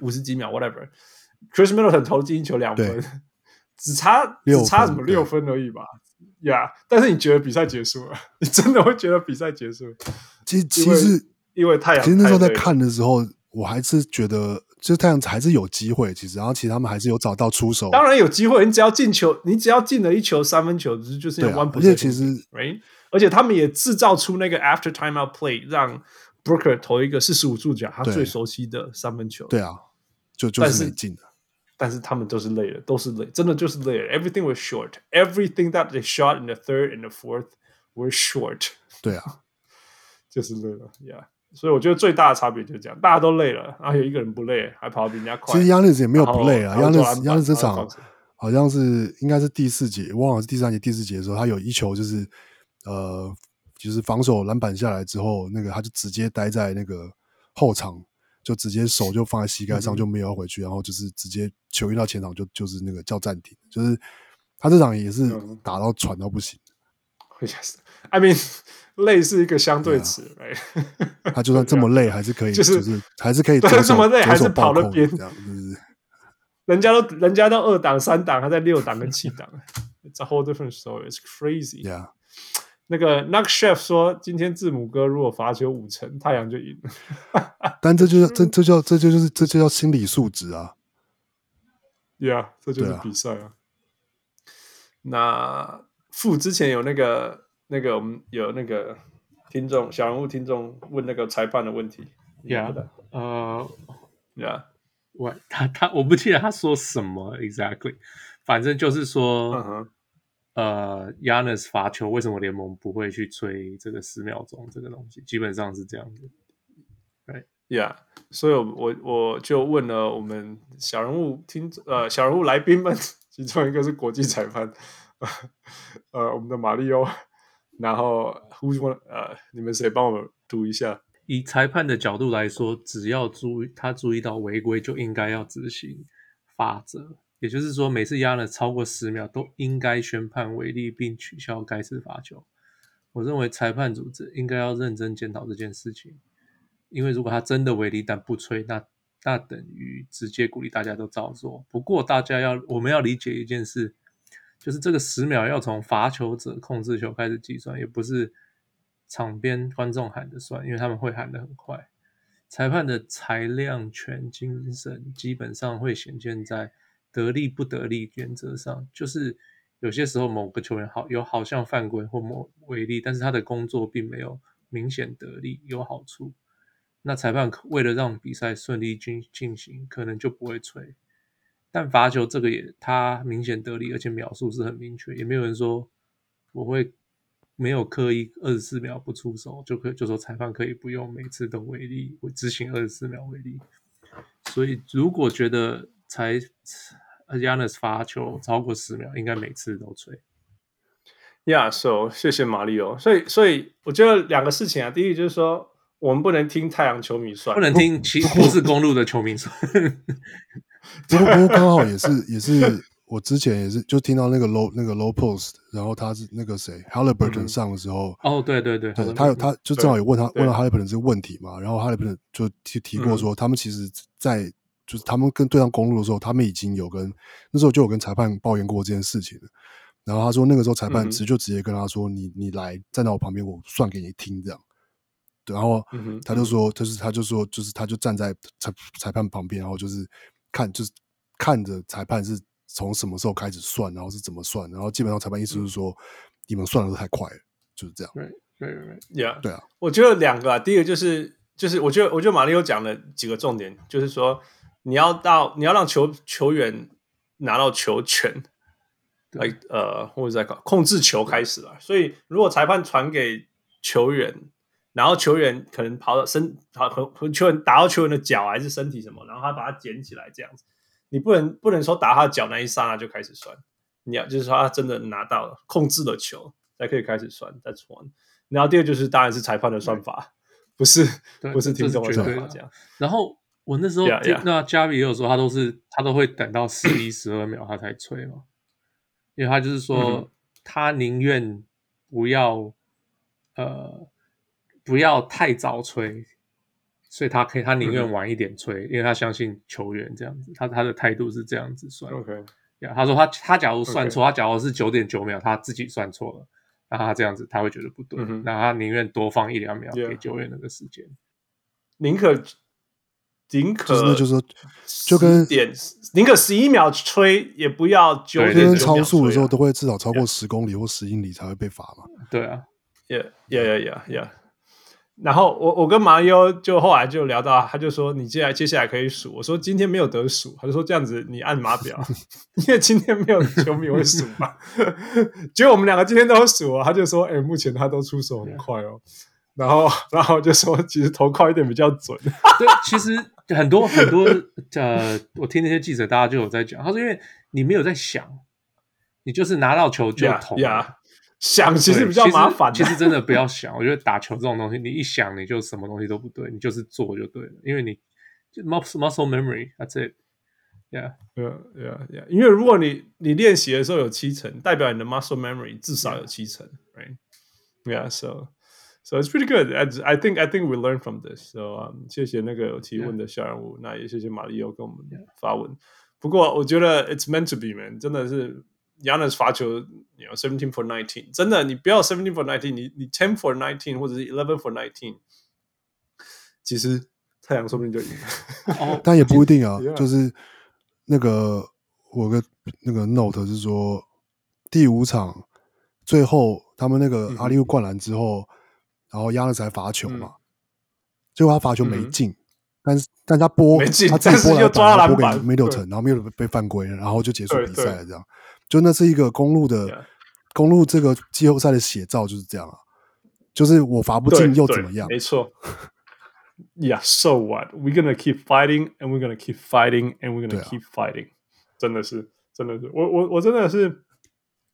五十几秒 whatever，Chris Middleton 投进一球两分，只差只差什么六分而已吧，呀！Yeah, 但是你觉得比赛结束了？你 真的会觉得比赛结束了？其实其实。因为太阳，其实那时候在看的时候，我还是觉得，就是太阳还是有机会。其实，然后其实他们还是有找到出手。当然有机会，你只要进球，你只要进了一球三分球，就是要 one。而且其实，right？而且他们也制造出那个 after timeout play，让 Brooker 投一个四十五度角，他最熟悉的三分球。对啊，就就是没进的。但是他们都是累了，都是累，真的就是累了。Everything was short. Everything that they shot in the third and the fourth were short. 对啊，就是累了，Yeah。所以我觉得最大的差别就是这样，大家都累了，然后有一个人不累，还跑得比人家快。其实 Giannis 也没有不累啊，Giannis Giannis 这场好像是应该是第四节，我忘了是第三节、第四节的时候，他有一球就是呃，就是防守篮板下来之后，那个他就直接待在那个后场，就直接手就放在膝盖上，就没有回去，嗯、然后就是直接球运到前场就就是那个叫暂停，就是他这场也是打到喘到不行。会吓死，I mean。累是一个相对词，他就算这么累，还是可以，就是还是可以，这么累还是跑了边，这样子。人家都人家都二档三档，他在六档跟七档，It's a whole different story. It's crazy. Yeah. 那个 Nuck Chef 说，今天字母哥如果罚球五成，太阳就赢了。但这就是这这叫这就就是这就叫心理素质啊。Yeah，这就是比赛啊。那傅之前有那个。那个我们有那个听众小人物听众问那个裁判的问题，Yeah，呃，Yeah，我他他我不记得他说什么 exactly，反正就是说，uh huh. 呃，Giannis 罚球为什么联盟不会去吹这个十秒钟这个东西？基本上是这样子，Right，Yeah，所以我我我就问了我们小人物听呃小人物来宾们，其中一个是国际裁判，呃，我们的马里欧。然后，Who's one？呃，你们谁帮我读一下？以裁判的角度来说，只要注意他注意到违规，就应该要执行罚则。也就是说，每次压了超过十秒，都应该宣判违例并取消该次罚球。我认为裁判组织应该要认真检讨这件事情，因为如果他真的违例但不吹，那那等于直接鼓励大家都照做。不过，大家要我们要理解一件事。就是这个十秒要从罚球者控制球开始计算，也不是场边观众喊的算，因为他们会喊得很快。裁判的裁量权精神基本上会显现在得利不得利原则上，就是有些时候某个球员好有好像犯规或某违例，但是他的工作并没有明显得利有好处，那裁判为了让比赛顺利进进行，可能就不会吹。但罚球这个也，他明显得利，而且秒数是很明确，也没有人说我会没有刻意二十四秒不出手就可以，就说裁判可以不用每次都违例，会执行二十四秒违例。所以如果觉得裁 Giannis 罚球超过十秒，应该每次都吹。Yeah，so 谢谢马里奥。所以，所以我觉得两个事情啊，第一就是说，我们不能听太阳球迷算，不能听其不是公路的球迷算。不过，不过刚好也是，也是我之前也是就听到那个 low 那个 low post，然后他是那个谁 Halliburton 上的时候，哦，对对对，对他有他就正好有问他问到 Halliburton 这个问题嘛，然后 Haliburton 就提提过说，他们其实，在就是他们跟对上公路的时候，他们已经有跟那时候就有跟裁判抱怨过这件事情了，然后他说那个时候裁判直就直接跟他说，你你来站在我旁边，我算给你听这样，然后他就说就是他就说就是他就站在裁裁判旁边，然后就是。看，就是看着裁判是从什么时候开始算，然后是怎么算，然后基本上裁判意思就是说，嗯、你们算的都太快了，就是这样。对对对，Yeah，对啊。我觉得两个啊，第一个就是就是，我觉得我觉得马里奥讲了几个重点，就是说你要到你要让球球员拿到球权，来对呃或者在控制球开始了。所以如果裁判传给球员。然后球员可能跑到身，跑和和球员打到球员的脚还是身体什么，然后他把它捡起来这样子，你不能不能说打他脚那一刹那就开始算，你要就是说他真的拿到了控制了球才可以开始算。That's one。然后第二就是当然是裁判的算法，不是不是听众的算法这样。然后我那时候.那加比也有说他都是他都会等到十一十二秒他才吹嘛，因为他就是说他宁愿不要呃不要太早吹。所以他可以，他宁愿晚一点吹，嗯、因为他相信球员这样子，他他的态度是这样子算。OK，呀，yeah, 他说他他假如算错.他假如是九点九秒，他自己算错了，那他这样子他会觉得不对，嗯、那他宁愿多放一两秒给球员那个时间，宁可宁可就是就是说就跟点宁可十一秒吹，也不要九点九超速的时候都会至少超过十公里或十英里才会被罚嘛。对啊，Yeah Yeah Yeah Yeah Yeah。然后我我跟麻优就后来就聊到，他就说你接下来接下来可以数，我说今天没有得数，他就说这样子你按码表，因为今天没有球迷会数嘛。结果我们两个今天都数啊，他就说哎，目前他都出手很快哦。然后然后就说其实投快一点比较准。对，其实很多很多呃，我听那些记者大家就有在讲，他说因为你没有在想，你就是拿到球就投。Yeah, yeah. 想其实比较麻烦，其实真的不要想。我觉得打球这种东西，你一想你就什么东西都不对，你就是做就对了，因为你 muscle muscle memory，that's it。Yeah, yeah, yeah, yeah.。因为如果你你练习的时候有七成，代表你的 muscle memory 至少有七成，right？Yeah，so so it's pretty good. I I think I think we learn from this. So 谢谢那个有提问的小人物，那也谢谢马里奥跟我们发问。不过我觉得 it's meant to be man，真的是。Giannis 罚球，你要 seventeen for nineteen，真的，你不要 seventeen for nineteen，你你 ten for nineteen 或者是 eleven for nineteen，其实太阳说不定就赢了。但也不一定啊，就是那个我个那个 note 是说，第五场最后他们那个阿里乌灌篮之后，然后 Giannis 才罚球嘛，结果他罚球没进，但是但他拨他自己拨篮板，拨给 Middleton，然后 Middleton 被犯规了，然后就结束比赛了，这样。就那是一个公路的.公路这个季后赛的写照就是这样啊，就是我罚不进又怎么样？没错。Yeah, so what? We're gonna keep fighting, and we're gonna keep fighting, and we're gonna keep fighting. 真的是，真的是，我我我真的是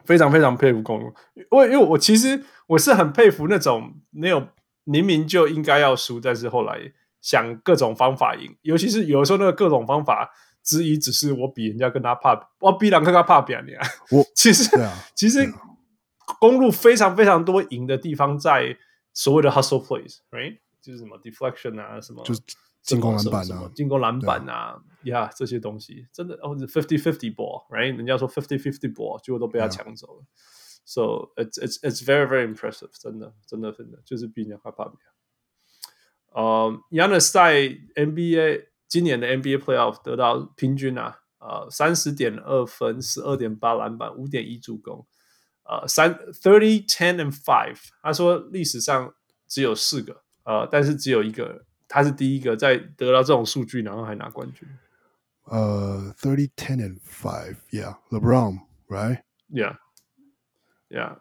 非常非常佩服公鹿。我因为我其实我是很佩服那种没有明明就应该要输，但是后来想各种方法赢，尤其是有的时候那个各种方法。之一只是我比人家跟他怕，我比人跟他怕比啊！我其实、啊、其实公路非常非常多赢的地方在所谓的 hustle plays，right？就是什么 deflection 啊，什么就是进攻篮板啊，进攻篮板啊，呀、yeah, 这些东西真的哦是 fifty fifty ball，right？人家说 fifty fifty ball，结果都被他抢走了。So it's it's it's very very impressive，真的真的真的就是比人家怕比啊。呃，Giannis 在 NBA。今年的 NBA Playoff 得到平均啊，呃，三十点二分，十二点八篮板，五点一助攻，呃，三 thirty ten and five。他说历史上只有四个，呃，但是只有一个，他是第一个在得到这种数据，然后还拿冠军。呃，thirty ten and five，yeah，LeBron，right？Yeah，yeah，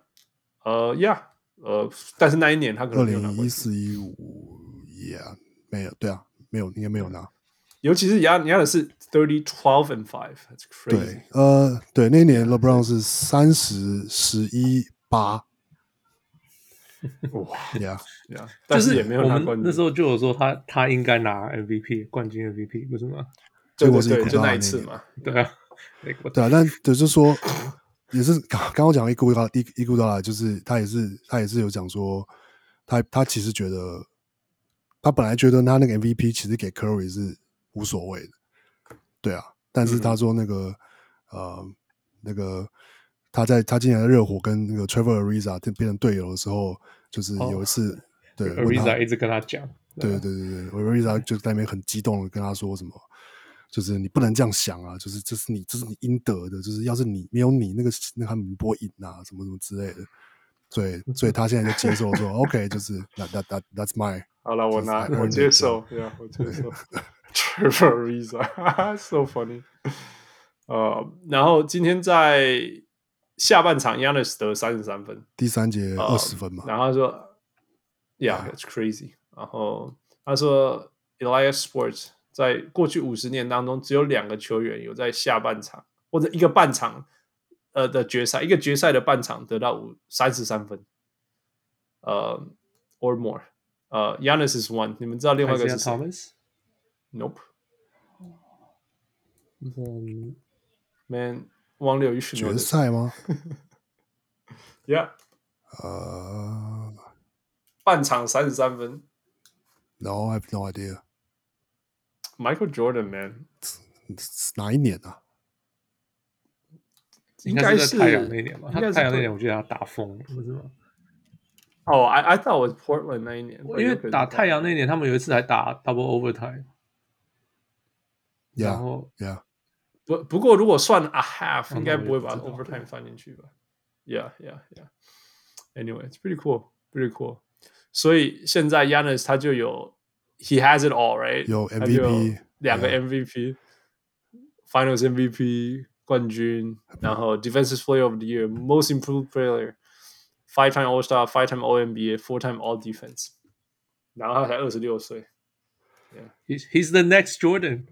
呃，yeah，呃，但是那一年他可能。二零一四一五，yeah，没有，对啊，没有，应该没有拿。尤其是亚尼亚的是 thirty twelve and five，that's crazy。对，呃，对，那一年 LeBron 是三十十一八，哇呀呀，但是也没有拿冠军。那时候就有说他他应该拿 MVP 冠军 MVP，不是吗？结果是，就那一次嘛。对啊，对啊，但就是说，也是刚刚我讲伊古达伊伊古达，就是他也是他也是有讲说，他他其实觉得，他本来觉得他那个 MVP 其实给 Curry 是。无所谓的，对啊，但是他说那个、嗯、呃，那个他在他今年的热火跟那个 Trevor Ariza 变成队友的时候，就是有一次，哦、对 Ariza 一直跟他讲，对对对对对，Ariza 就在那边很激动的跟他说什么，就是你不能这样想啊，就是这是你这是你应得的，就是要是你没有你那个那他们不会赢啊，什么什么之类的，所以 所以他现在就接受说，OK，就是 that that that that's my，好了，我拿我接受，对啊，我接受。Trevor Ariza，so funny。呃，然后今天在下半场，Giannis 得三十三分，第三节二十分嘛。然后他说，Yeah，it's crazy。然后他说，Elias Sports 在过去五十年当中，只有两个球员有在下半场或者一个半场呃的决赛，一个决赛的半场得到五三十三分，呃，or more，呃，Giannis is one。你们知道另外一个是谁？Nope。嗯，Man，王六一选决赛吗？Yeah。呃，半场三十三分。No, I have no idea. Michael Jordan, man，哪一年啊？应该是太阳那一年吧？他太阳那年，我觉得他打疯了，不是吗？哦，I I thought it was Portland 那一年，因为打太阳那年，他们有一次还打 double overtime。然后，Yeah，不不过如果算 a half，应该不会把 overtime 算进去吧？Yeah, yeah, yeah. Anyway, it's pretty cool, pretty cool. 所以现在 Giannis 他就有。He has it all, right？有 MVP，两个 MVP，Finals MVP 冠军，然后 Defensive Player of the Year，Most Improved Player，Five-time All-Star，Five-time All-NBA，Four-time All-Defense，然后他才二十六岁。He's He's the next Jordan。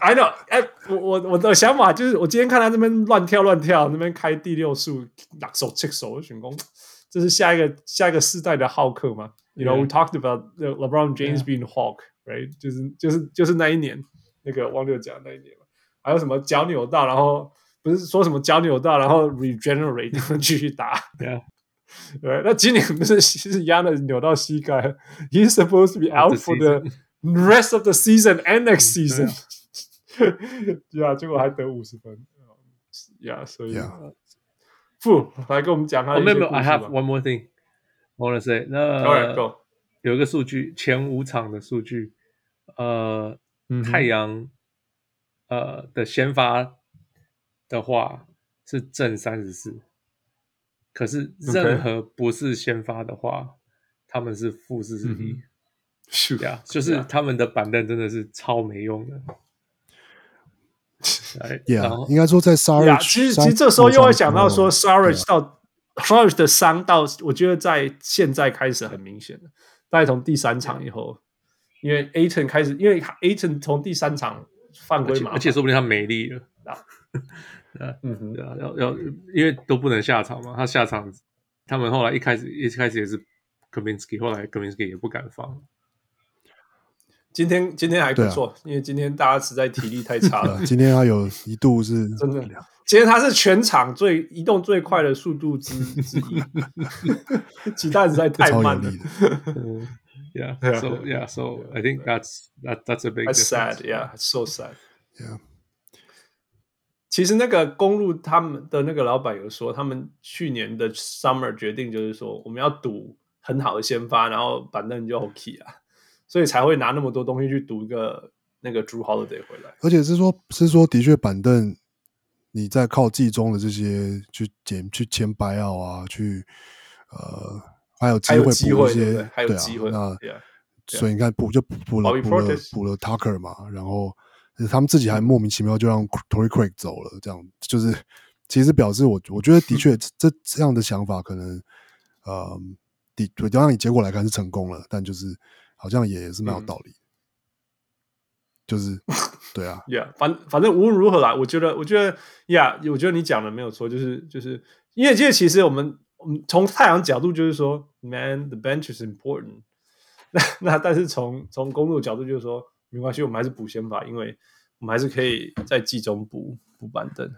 I know，哎，我我我的想法就是，我今天看他这边乱跳乱跳，那边开第六速，拿手切手的选攻，这是下一个下一个世代的浩克吗？You know, we talked about the LeBron James being Hulk, right? 就是就是就是那一年，那个汪六讲那一年嘛。还有什么脚扭到，然后不是说什么脚扭到，然后 regenerate 继续打。对，对。那今年不是是 Giannis 扭到膝盖，He's supposed to be out for the rest of the season and next season。呀，结果还得五十分。呀，所以，傅来跟我们讲他。没有没有，I have one more thing. wanna say，那有一个数据，前五场的数据，呃，嗯、太阳呃的先发的话是正三十四，可是任何不是先发的话，Okay. 他们是负四十一，是呀，就是他们的板凳真的是超没用的。哎，Yeah，应该说在 Sorry，其实其实这时候又会想到说 Sorry 到。Sorry 的伤到，我觉得在现在开始很明显了。大概从第三场以后，因为 Ayton 开始，因为 Ayton 从第三场犯规嘛，而且说不定他没力了。啊嗯哼，对啊，要要，因为都不能下场嘛。他下场，他们后来一开始一开始也是 Kaminsky，后来 Kaminsky 也不敢放。今天今天还不错，因为今天大家实在体力太差了。今天他有一度是 真的。今天他是全场最移动最快的速度之之一，其他实在太慢了。Yeah, so yeah, so I think that's that that's a big. That's sad, yeah, so sad. Yeah. 其实那个公路他们的那个老板有说，他们去年的 summer 决定就是说，我们要赌很好的先发，然后板凳就 OK 啊，所以才会拿那么多东西去赌一个那个 Jrue Holiday 回来。而且是说，是说的确板凳。你在靠季中的这些去捡去签白奥啊，去呃还有机会补一些，还有机会，对啊，那 yeah, yeah. 所以你看补就补了补了补了 Tucker 嘛，然后他们自己还莫名其妙就让 Torrey Craig 走了，这样就是其实表示我我觉得的确 这这样的想法可能呃的对，就让你结果来看是成功了，但就是好像也是蛮有道理。嗯就是，对啊，Yeah，反反正无论如何啦，我觉得，我觉得，Yeah，我觉得你讲的没有错，就是就是，因为这其实我们我们从太阳角度就是说，Man，the bench is important 那。那那但是从从公路角度就是说，没关系，我们还是补先发，因为我们还是可以在季中补补板凳。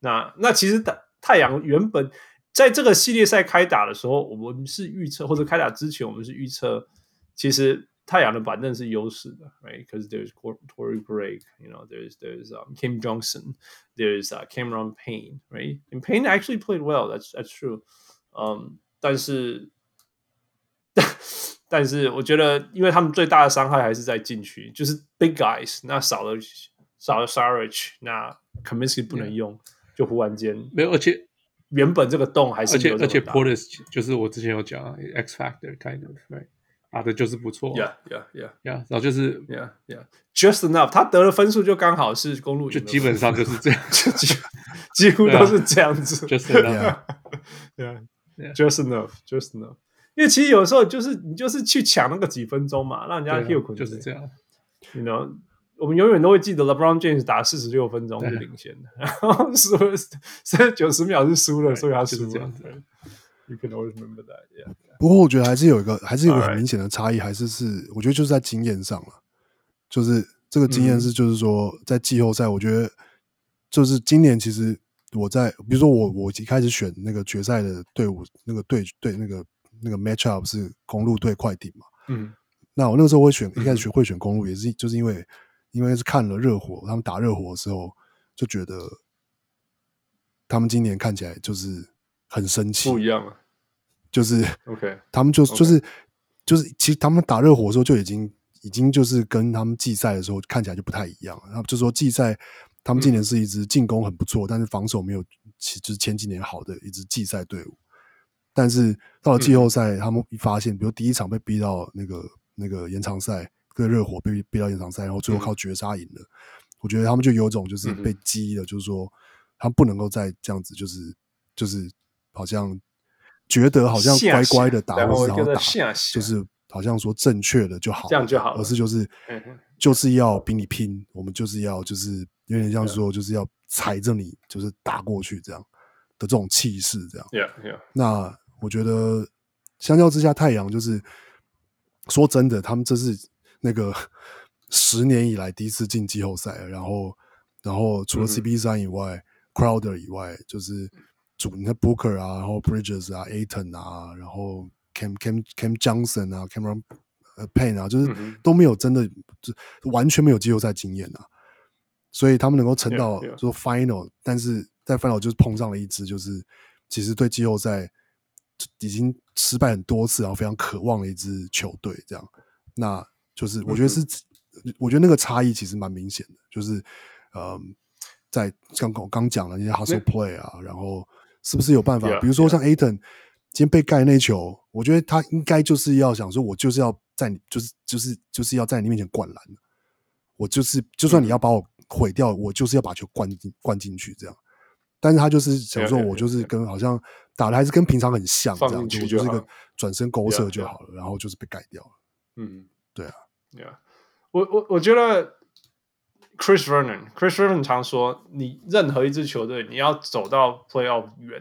那那其实太太阳原本在这个系列赛开打的时候，我们是预测，或者开打之前我们是预测，其实。太阳的板凳是优势的，right？Because there's Torrey Craig，you know，there's there's um, Cam Johnson，there's uh, Cameron Payne，right？And Payne actually played well，that's that's true。嗯，但是但是我觉得，因为他们最大的伤害还是在禁区，就是 big guys，那少了少了 Saric，那 Kaminsky 不能用，就忽然间没有，而且原本这个洞还是有，而且而且 Portis 就是我之前有讲 X Factor kind of，right？ 打的就是不错，Yeah, yeah, yeah, yeah，然后就是 Yeah, yeah, just enough，他得了分数就刚好是公路，就基本上就是这样，就几几乎都是这样子，Just enough, yeah, just enough, just enough。因为其实有时候就是你就是去抢那个几分钟嘛，让人家 heal 就是这样。，you know，我们永远都会记得 LeBron James 打四十六分钟是领先的，然后输了，所以九十秒是输了，所以他输这样子。You can always remember that, yeah. 不过我觉得还是有一个，还是有一个很明显的差异，还是是我觉得就是在经验上了，就是这个经验是就是说在季后赛，我觉得就是今年其实我在比如说我我一开始选那个决赛的队伍，那个队队那个那个 match up 是公路对快艇嘛，嗯，那我那个时候会选一开始选会选公路，也是就是因为因为是看了热火他们打热火的时候，就觉得他们今年看起来就是。很生气，不一样了，就是 OK，他们就就是就是，其实他们打热火的时候就已经已经就是跟他们季赛的时候看起来就不太一样了。然后就说季赛他们今年是一支进攻很不错，但是防守没有其就是前几年好的一支季赛队伍。但是到了季后赛，他们一发现，比如第一场被逼到那个那个延长赛，跟热火被逼到延长赛，然后最后靠绝杀赢了。我觉得他们就有种就是被激了，就是说他们不能够再这样子，就是就是。好像觉得好像乖乖的打，然后打，就是好像说正确的就好，这样就好，而是就是就是要比你拼，我们就是要就是有点像说就是要踩着你，就是打过去这样的这种气势，这样。那我觉得相较之下，太阳就是说真的，他们这是那个 十年以来第一次进季后赛，然后然后除了 CP 三以外，Crowder 以外，就是。你看 Booker 啊，然后 Bridges 啊，Ayton 啊，然后 Cam Cam Cam Johnson 啊，Cameron Payne 啊，就是都没有真的就完全没有季后赛经验啊，所以他们能够撑到说 Final，但是在 Final 就是碰上了一支就是其实对季后赛已经失败很多次，然后非常渴望的一支球队，这样，那就是我觉得是，我觉得那个差异其实蛮明显的，就是嗯，在刚刚刚讲了那些 Hustle Play 啊，然后。是不是有办法？比如说像 Ayton 今天被盖那球，我觉得他应该就是要想说，我就是要在你，就是就是就是要在你面前灌篮。我就是，就算你要把我毁掉，我就是要把球灌进灌进去这样。但是他就是想说，我就是跟好像打的还是跟平常很像这样，就就是一个转身勾射就好了，然后就是被盖掉了。嗯，对啊，对啊，我我我觉得。Chris Vernon，Chris Vernon 常说，你任何一支球队，你要走到 Playoff 远，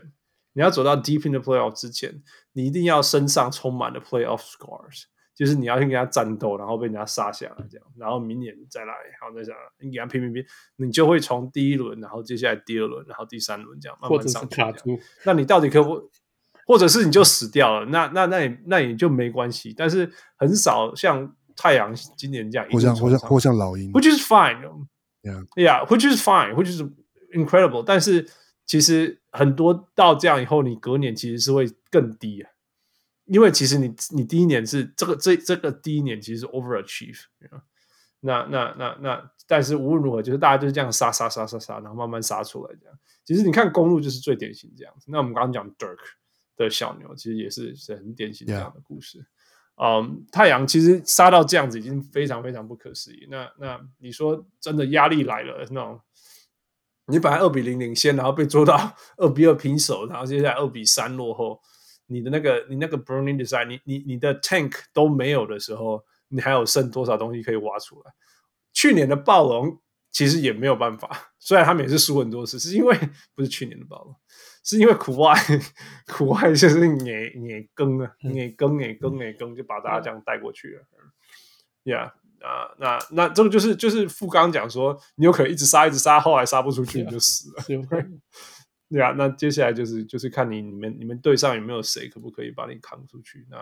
你要走到 Deep in the Playoff 之前，你一定要身上充满了 Playoff Scars，就是你要去跟他战斗，然后被人家杀下来这样，然后明年再来，然后再想你给他拼拼拼，你就会从第一轮，然后接下来第二轮，然后第三轮这样慢慢上去。那你到底可不，或者是你就死掉了？那那那也那也就没关系。但是很少像。太阳今年这样，或像或像或像老鹰，which is fine，yeah，yeah，which is fine，which is incredible。但是其实很多到这样以后，你隔年其实是会更低啊，因为其实你你第一年是这个这这个第一年其实是 overachieve，you know? 那那那那，但是无论如何，就是大家就是这样杀杀杀杀杀，然后慢慢杀出来这样。其实你看公路就是最典型这样子。那我们刚刚讲 Dirk 的小牛，其实也是是很典型这样的故事。Yeah. 嗯，太阳其实杀到这样子已经非常非常不可思议。那那你说真的压力来了那种，你本来二比零领先，然后被捉到 二比二平手，然后接下来二比三落后，你的那个你那个 burning design，你你你的 tank 都没有的时候，你还有剩多少东西可以挖出来？去年的暴龙其实也没有办法，虽然他们也是输很多次，是因为 不是去年的暴龙。是因为苦外，苦外就是你你更啊，你更你更你更，就把大家这样带过去了。Yeah，啊，那那这个就是就是富刚讲说，你有可能一直杀一直杀，后来杀不出去你就死了。对啊，那接下来就是就是看你你们你们队上有没有谁可不可以把你扛出去。那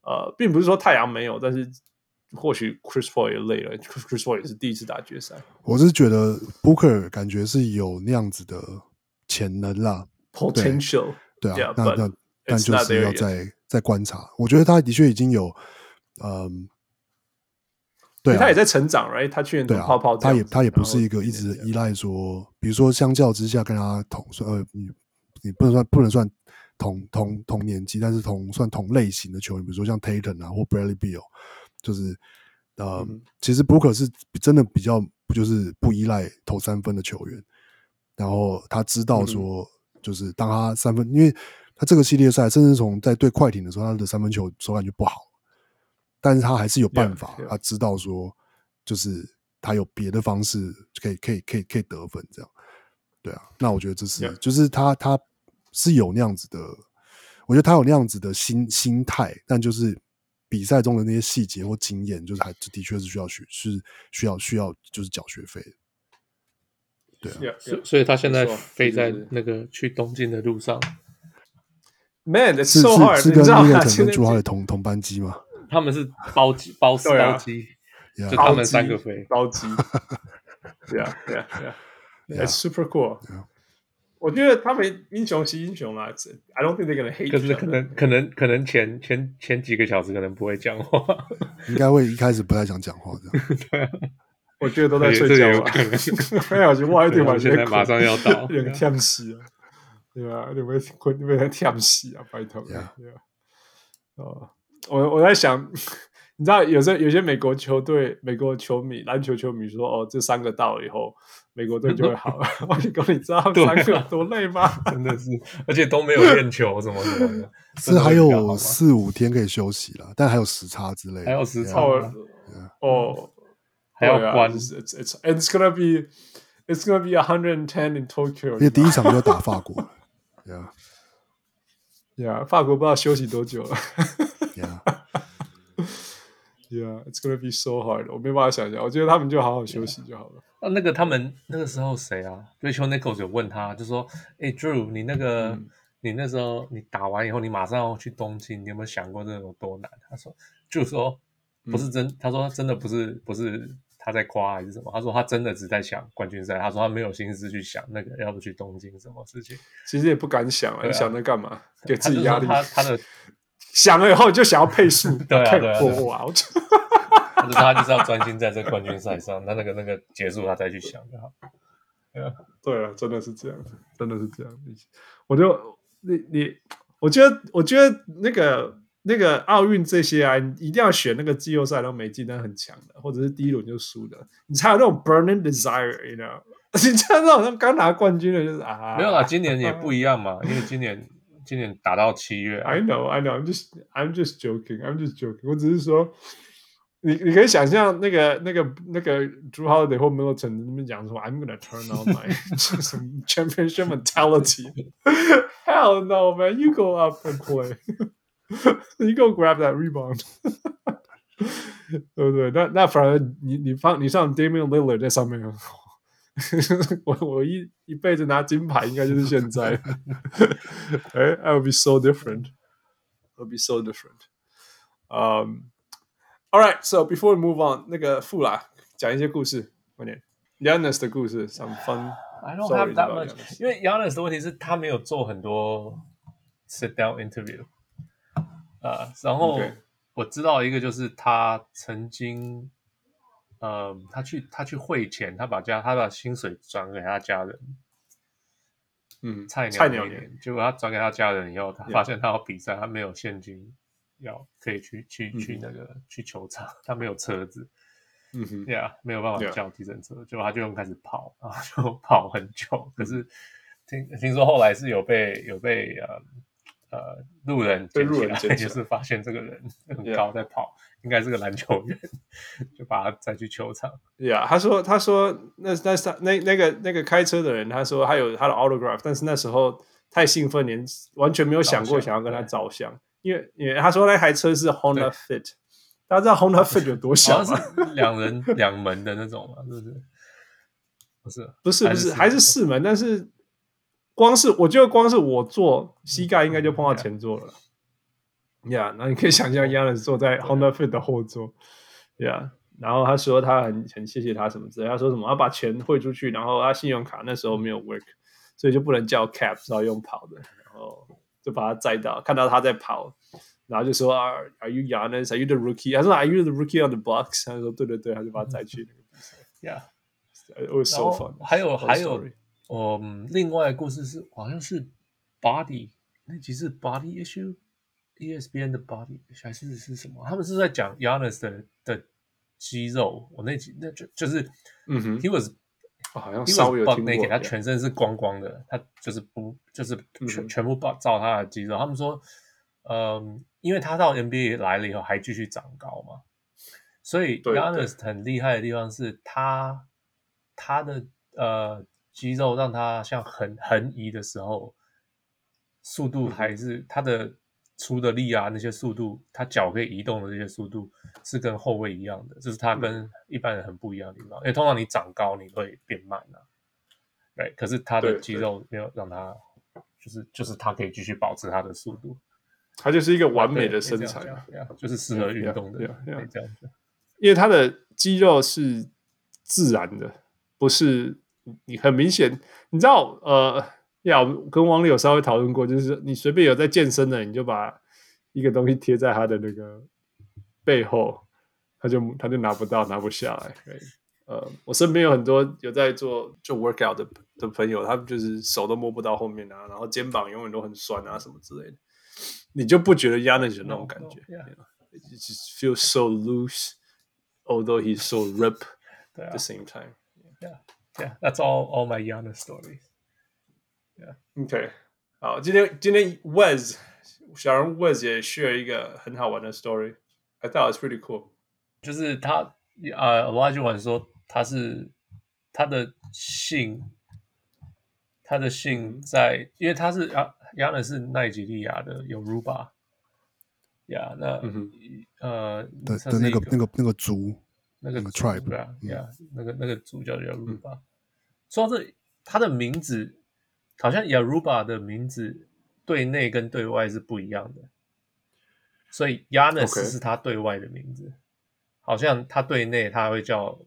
呃，并不是说太阳没有，但是或许 Chris Paul 也累了，Chris Paul 也是第一次打决赛。我是觉得 Booker 感觉是有那样子的潜能啦。Potential 对，对啊，yeah, 那那但就是要再再观察。我觉得他的确已经有，嗯，对、啊，他也在成长，right？他去年泡泡对啊，他也他也不是一个一直依赖说，比如说相较之下跟他同说，呃，你你不能算不能算同同同年纪，但是同算同类型的球员，比如说像 Tatum 啊或 Bradley Beal，就是呃，嗯、其实 Booker 是真的比较就是不依赖投三分的球员，然后他知道说。嗯就是当他三分，因为他这个系列赛，甚至从在对快艇的时候，他的三分球手感就不好，但是他还是有办法，他知道说就是他有别的方式可以可以可以可以得分这样。对啊，那我觉得这是.就是他他是有那样子的，我觉得他有那样子的心心态，但就是比赛中的那些细节或经验，就是还的确是需要学，是需要需要就是缴学费的。对啊，所 yeah. 所以他现在飞在那个去东京的路上，Man, it's 是 so hard，是是跟你知道吗？那个现在跟朱浩的同同班机吗？他们是包机包 对啊包机，就他们三个飞。包机，Yeah, yeah, yeah. Yeah. It's super cool. 我觉得他们英雄惜英雄啦，I don't think they're gonna hate. 可是可能可能可能前前前几个小时可能不会讲话，应该会一开始不太想讲话这样。我觉得都在睡觉吧这个有可能。没有，点对我把现在马上要到有点忝死啊，对吧？你会困，你会忝死啊，拜托。对啊。哦，我我在想，你知道，有时候有些美国球队、美国球迷、篮球球迷说：“哦，这三个到了以后，美国队就会好了。”我你讲，你知道三个多累吗？真的是，而且都没有练球什么什么的，是还有四五天可以休息了，但还有时差之类的，还有时差哦，还要对啊关 It's it's it's gonna be it's gonna be hundred and ten in Tokyo。因为第一场就打 法国，Yeah Yeah，法国不知道休息多久了。Yeah，Yeah，it's gonna be so hard。我没办法想象，我觉得他们就好好休息就好了。啊，那个他们那个时候谁啊？Rachel Nichols 有问他，就说：“哎，Drew，你那个、嗯你那时候你打完以后，你马上要去东京，你有没有想过这有多难？”他说：“就说不是真，他说真的不是不是他在夸还是什么？他说他真的只在想冠军赛，他说他没有心思去想那个要不去东京什么事情。其实也不敢想啊，啊你想那干嘛？给自己压力。他他的 想了以后就想要配速，对啊看对啊破我 out。他就是他就是要专心在这冠军赛上，那那个那个结束他再去想就好。对啊，真的是这样，真的是这样。我就你你，我觉得我觉得那个那个奥运这些啊，你一定要选那个季后赛都没进，但很强的，或者是第一轮就输的，你才有那种 burning desire，you know？你像那种刚拿冠军的，就是啊，没有啦，今年也不一样嘛，因为今年今年打到七月、啊。I know, I know. I'm just, I'm just joking. I'm just joking. 我只是说，你你可以想象那个那个那个 Drew Holiday 或 Middleton 那边讲说，I'm gonna turn on my 什么 championship mentality. Hell no, man! You go up and play. you go grab that rebound. 对不对？那那反而你你放你上 Damian Lillard 在上面，我我一一辈子拿金牌应该就是现在。哎，I will be so different. It'll be so different. Um, all right. So before we move on，那个富啦讲一些故事，快点。Giannis 的故事，some fun. I don't stories have that about much， Giannis. 因为 Giannis 的问题是他没有做很多 sit down interview， 呃，然后我知道一个就是他曾经，呃，他去他去汇钱，他把家他把薪水转给他家人，嗯，菜鸟菜鸟结果他转给他家人以后，他.发现他要比赛，他没有现金要可以去去嗯去那个去球场，他没有车子。嗯哼，Yeah，没有办法叫计程车，结果他就用开始跑，然后就跑很久。可是听听说后来是有被有被呃呃路人被捡起来，路人捡起来就是发现这个人很.高在跑，应该是个篮球员，就把他载去球场。Yeah，他说他说那那是他那那个那个开车的人，他说他有他的 autograph，但是那时候太兴奋，连完全没有想过想要跟他照相，因为因为他说那台车是 Honda Fit，大家知道 Honda Fit 有多小两人两门的那种嘛，是不是？不是，不是不是，还是四门，但是光是我觉得光是我坐膝盖应该就碰到前座了。Yeah，那你可以想象 Giannis 坐在 Honda Fit 的后座。Yeah，然后他说他很很谢谢他什么之类，他说什么他把钱汇出去，然后他信用卡那时候没有 work，所以就不能叫 cab，只好用跑的，然后就把他载到，看到他在跑。然后就说啊，Are you Giannis? Are you the rookie? 他说 Are you the rookie on the Bucks? 他说对对对，他就把他载去那个比赛。Yeah。It was so fun。还有还有嗯，另外的故事是好像是 Body 那集是 Body Issue，ESPN 的 Body 还是是什么？他们是在讲 Giannis 的的肌肉。我那集那就就是，嗯哼 he was 哦好像稍 was 微有听过 naked，他全身是光光的，他就是不就是全、嗯全部照照他的肌肉。他们说，嗯，因为他到 NBA 来了以后还继续长高嘛，所以 Giannis 很厉害的地方是他他的呃肌肉让它像横横移的时候，速度还是、嗯、他的出的力啊，那些速度，他脚可以移动的这些速度是跟后卫一样的，这是他跟一般人很不一样的地方。因为通常你长高你会变慢啊，对，可是他的肌肉没有让他，就是就是他可以继续保持他的速度，他就是一个完美的身材，就是适合运动的，对，这样子。因为他的肌肉是自然的，不是你很明显，你知道，呃，呀，跟王力有稍微讨论过，就是你随便有在健身的，你就把一个东西贴在他的那个背后，他就他就拿不到，拿不下来。呃，我身边有很多有在做就 workout 的的朋友，他们就是手都摸不到后面啊，然后肩膀永远都很酸啊，什么之类的，你就不觉得 Giannis 那种感觉 no, no, yeah. you know? It just feels so loose。Although he's so ripped at the same time. Yeah, yeah, that's all all my Giannis stories. Yeah. Okay. 好，今天今天 Wes 小人 Wes 也 share 一个很好玩的 story. I thought it was pretty cool. 就是他呃，Olajuwon 说他是他的姓，他的姓在，因为他是啊，Giannis 是奈及利亚的 Yoruba。呀，那呃，对对，那个那个那个族，那个 tribe 啊，呀，那个那个主叫 Yoruba。说到这，他的名字好像 Yaruba 的名字对内跟对外是不一样的，所以 Giannis 是他对外的名字，好像他对内他会叫，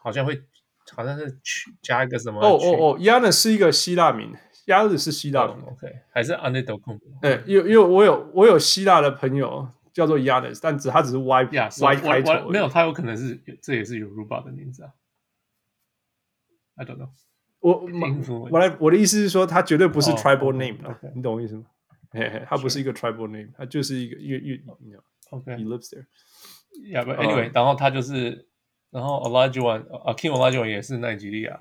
好像会好像是去加一个什么？哦哦哦，Giannis 是一个希腊名。鸭子是希腊名，OK，还是 Antetokounmpo？哎，因为因为我有我有希腊的朋友叫做 Giannis，但只他只是 Y Y 开头，没有他有可能是这也是 Yoruba 的名字啊。I don't know。我我来我的意思是说，他绝对不是 tribal name，OK，你懂我意思吗？嘿嘿，他不是一一个 tribal name，他就是一个因为因为 OK，he lives there。Yeah，but anyway，然后他就是，然后 Olajuwon，Akeem Olajuwon 也是奈及利亚。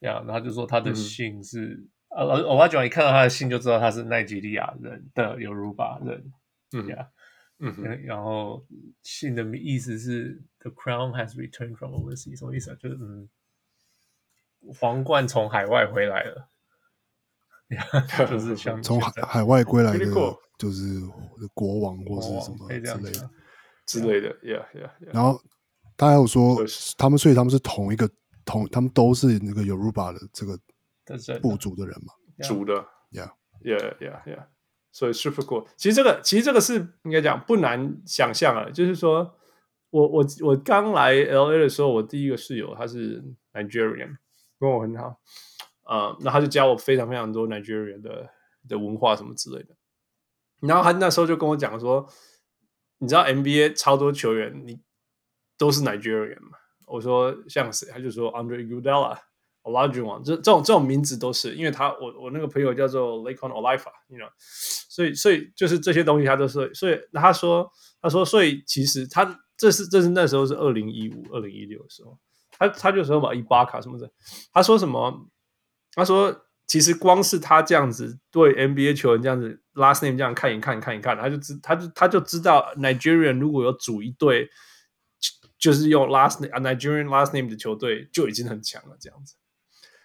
呀，然后就说他的姓是，呃、嗯，我我讲一看到他的姓就知道他是奈及利亚人的 Yoruba 人，嗯呀，嗯，然后信的意思是 The crown has returned from overseas，什么意思啊？就是嗯，皇冠从海外回来了，就是像 从海海外归来的，就是国王或是什么之类的之类的，Yeah Yeah。然后他还有说，他们所以他们是同一个。同他们都是那个 Yoruba 的这个部族的人嘛，族的，Yeah，Yeah，Yeah，Yeah，所以 super cool。其实这个其实这个是应该讲不难想象啊，就是说我我我刚来 LA 的时候，我第一个室友他是 Nigerian，跟我很好，呃，那他就教我非常非常多 Nigerian 的的文化什么之类的。然后他那时候就跟我讲说，你知道 NBA 超多球员，你都是 Nigerian 嘛？我说像谁？他就说 Andre Iguodala、Olajuwon，这这种这种名字都是，因为他我我那个朋友叫做 Laken Olifa，you know，所以所以就是这些东西他都是，所以他说他说所以其实他这是这是那时候是二零一五二零一六的时候，他他就说嘛伊巴卡什么的，他说什么？他说其实光是他这样子对 NBA 球员这样子 last name 这样看一看看一看，他就知他就他就知道 Nigerian 如果有组一队。就是用 last name Nigerian last name 的球队就已经很强了，这样子，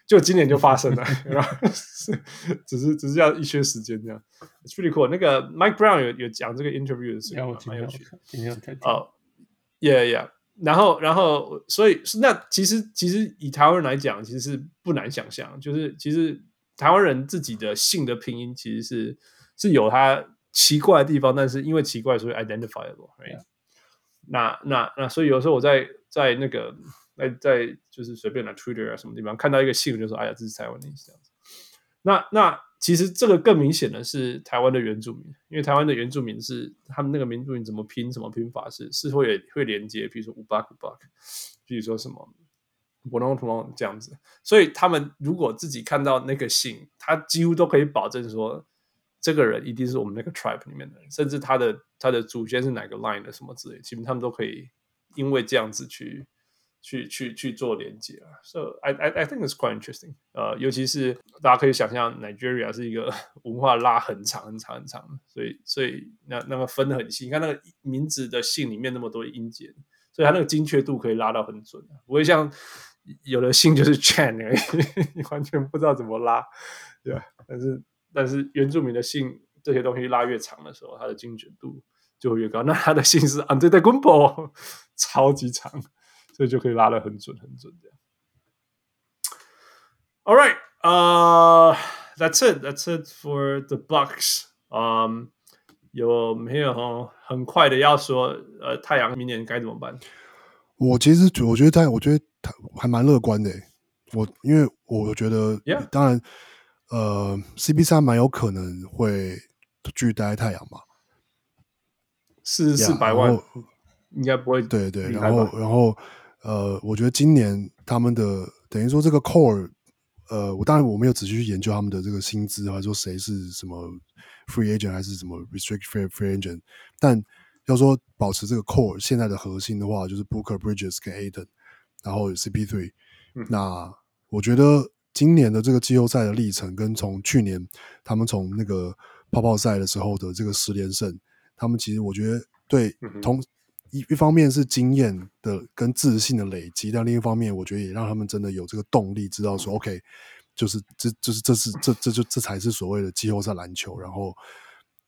就今年就发生了，然后只是只是要一些时间这样。It's pretty cool。那个 Mike Brown 有有讲这个 interview 的时候，蛮有趣的。今天哦，Yeah Yeah。然后然后所以那其实其实以台湾人来讲，其实是不难想象，就是其实台湾人自己的姓的拼音其实是是有它奇怪的地方，但是因为奇怪所以 identifiable，right？那那那，所以有时候我在在那个在在就是随便的 Twitter 啊什么地方看到一个姓，就说哎呀，这是台湾的意思这样子。那那其实这个更明显的是台湾的原住民，因为台湾的原住民是他们那个原住民怎么拼什么拼法是是会会连接，比如说五八五八，比如说什么布隆布隆这样子。所以他们如果自己看到那个姓，他几乎都可以保证说。这个人一定是我们那个 tribe 里面的人，甚至他的他的祖先是哪个 line 的什么之类，基本他们都可以因为这样子去去去去做连接啊。So I I I think it's quite interesting。呃，尤其是大家可以想象，Nigeria 是一个 文化拉很长很长很长的，所以所以那那个分得很细。你看那个名字的姓里面那么多音节，所以他那个精确度可以拉到很准，不会像有的姓就是 Chan 而已，你完全不知道怎么拉，对吧？但是但是原住民的姓这些东西拉越长的时候，它的精准度就会越高。那他的姓是 Antetokounmpo，超级长，所以就可以拉的很准很准这样。All right, uh, that's it. That's it for the Bucks. Um, 有没有很快的要说？呃，太阳明年该怎么办？我其实我觉得太，我觉得他还蛮乐观的。我因为我觉得.当然，呃，CP 三蛮有可能会拒待太阳嘛，四四百万应该不会。对对，然后然后呃，我觉得今年他们的等于说这个 core。呃，我当然我没有仔细去研究他们的这个薪资，还是说谁是什么 free agent 还是什么 restricted free free agent。但要说保持这个 core 现在的核心的话，就是 Booker Bridges 跟 Ayton，然后 CP3。嗯、那我觉得今年的这个季后赛的历程，跟从去年他们从那个泡泡赛的时候的这个十连胜，他们其实我觉得对同。嗯一一方面是经验的跟自信的累积，但另一方面，我觉得也让他们真的有这个动力，知道说，OK，就是这，就是这是这这就这才是所谓的季后赛篮球，然后，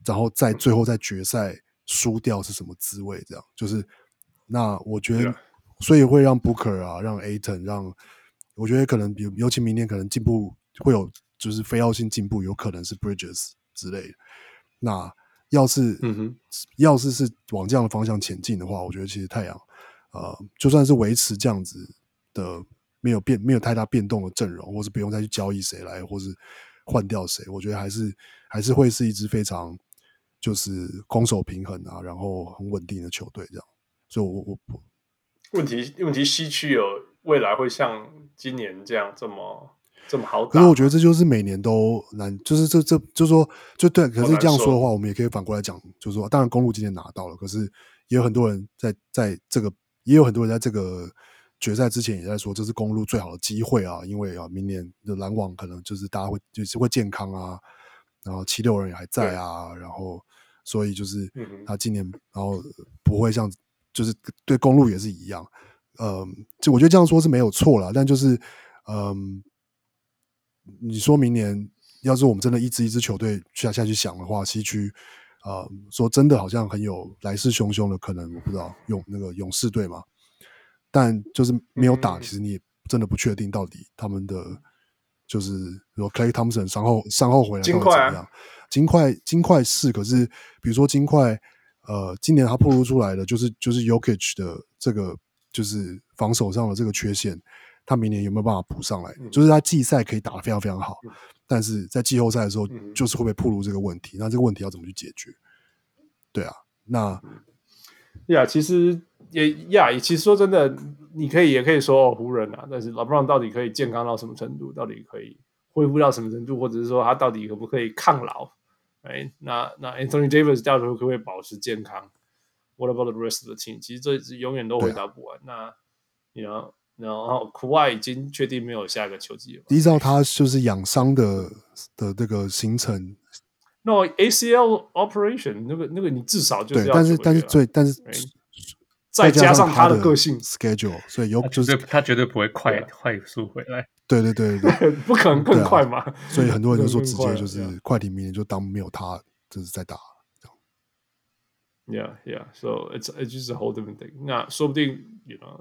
然后在最后在决赛输掉是什么滋味？这样就是，那我觉得，所以会让 Booker 啊，让 Ayton，让我觉得可能，比如尤其明年可能进步会有，就是非要性进步，有可能是 Bridges 之类的，那。要是，嗯哼，要是是往这样的方向前进的话，我觉得其实太阳，呃，就算是维持这样子的没有变、没有太大变动的阵容，或是不用再去交易谁来，或是换掉谁，我觉得还是还是会是一支非常就是攻守平衡啊，然后很稳定的球队这样。所以我，我我问题问题西区有未来会像今年这样这么。这么好，可是我觉得这就是每年都难，就是这这就是说，就对。可是这样说的话，我们也可以反过来讲，就是说，当然公路今年拿到了，可是也有很多人在在这个，也有很多人在这个决赛之前也在说，这是公路最好的机会啊，因为啊，明年的篮网可能就是大家会就是会健康啊，然后七六人也还在啊，然后所以就是他今年然后不会像就是对公路也是一样，嗯，就我觉得这样说是没有错了，但就是嗯。你说明年要是我们真的一支一支球队下下去想的话，西区啊、呃，说真的好像很有来势汹汹的可能，我不知道勇那个勇士队嘛，但就是没有打，其实你也真的不确定到底他们的就是比如 Clay Thompson 伤后伤后回来到底怎么样？金块金块是，可是比如说金块呃，今年他暴露出来的就是就是 Yokich 的这个就是防守上的这个缺陷。他明年有没有办法补上来？嗯、就是他季赛可以打得非常非常好，嗯、但是在季后赛的时候，就是会不会暴露这个问题？嗯、那这个问题要怎么去解决？对啊，那呀，其实也呀，也其实说真的，你可以也可以说哦，湖人啊，但是 LeBron 到底可以健康到什么程度？到底可以恢复到什么程度？或者是说他到底可不可以抗老？哎，那那 Anthony Davis 到时候可不可以保持健康？What about the rest of the team？其实这永远都回答不完。啊、那你 you know, 然后，库外已经确定没有下一个球季了。依照他就是养伤的的这个行程，No ACL operation，那个那个你至少就是要。但是但是最但是再加上他的个性 schedule，所以有就是他绝对不会快快速回来。对对对对，不可能更快嘛。所以很多人就说直接就是快艇明年就当没有他，就是在打。Yeah, yeah. So it's it's just a whole different thing. 那说不定，you know。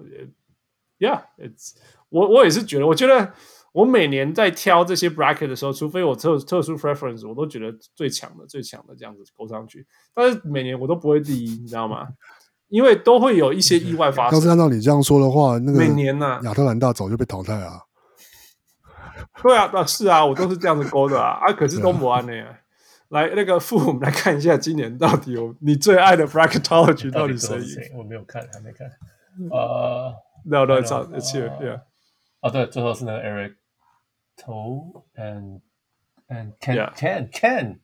Yeah, it's 我我也是觉得，我觉得我每年在挑这些 bracket 的时候，除非我特特殊 preference，我都觉得最强的、最强的这样子勾上去。但是每年我都不会第一，你知道吗？因为都会有一些意外发生。要是按照你这样说的话，那个每年呢，亚特兰大早就被淘汰啊。对啊，那是啊，我都是这样子勾的啊。啊，可是都不安呢。来，那个副，我们来看一下今年到底有你最爱的 bracketology 到底谁赢？我没有看，还没看。呃。No, no, it's out. It's here. Yeah. 哦，对，最后是那个 Eric To and and Ken Ken Ken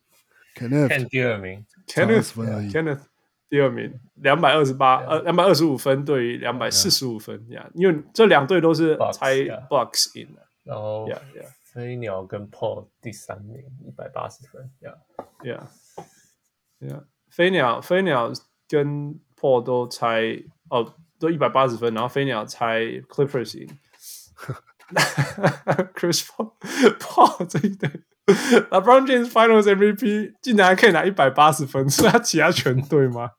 Kenneth 第二名，Kenneth Kenneth 第二名，两百二十八呃两百二十五分对于两百四十五分呀，因为这两队都是猜 Bucks in 的，然后飞鸟跟 Paul 第三名一百八十分，Yeah Yeah Yeah 飞鸟飞鸟跟 Paul 都猜哦。 都一百八十分，然后飞鸟猜 Clippers 赢。Chris Paul Paul 这一队，LeBron James Finals MVP 竟然还可以拿一百八十分，是他其他全队吗？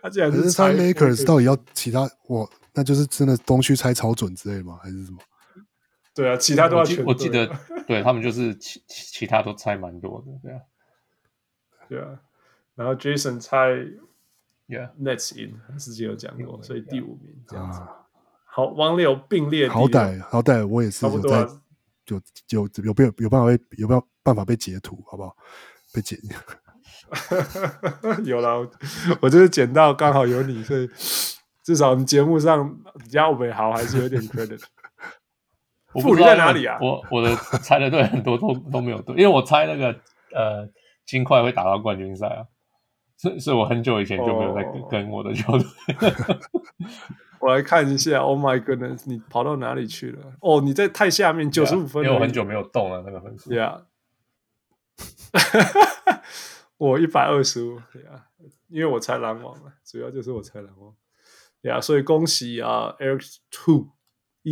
他竟然是猜 Lakers 到底要其他我，那就是真的东区猜超准之类的吗？还是什么？对啊，其他都要全我记得，对他们就是其其他都猜蛮多的，对啊，对啊。然后 Jason 猜，Yeah Nets in，之前有讲过，所以第五名这样子。啊好，王六并列。好歹好歹，我也是有在，有有有被有办法被有没有办法被截图，好不好？被剪。有了，我就是捡到刚好有你，所以至少你节目上加伟豪还是有点 credit。副理在哪里啊？我我的猜的队很多都都没有对，因为我猜那个呃金块会打到冠军赛啊，所以所以我很久以前就没有在跟、oh. 跟我的球队。我来看一下，Oh my goodness，你跑到哪里去了？哦，你在太下面九十五分，因为我很久没有动了那个分数。Yeah，我一百二十五。Yeah，因为我猜篮网嘛，主要就是我猜篮网。Yeah，所以恭喜啊，Eric Two。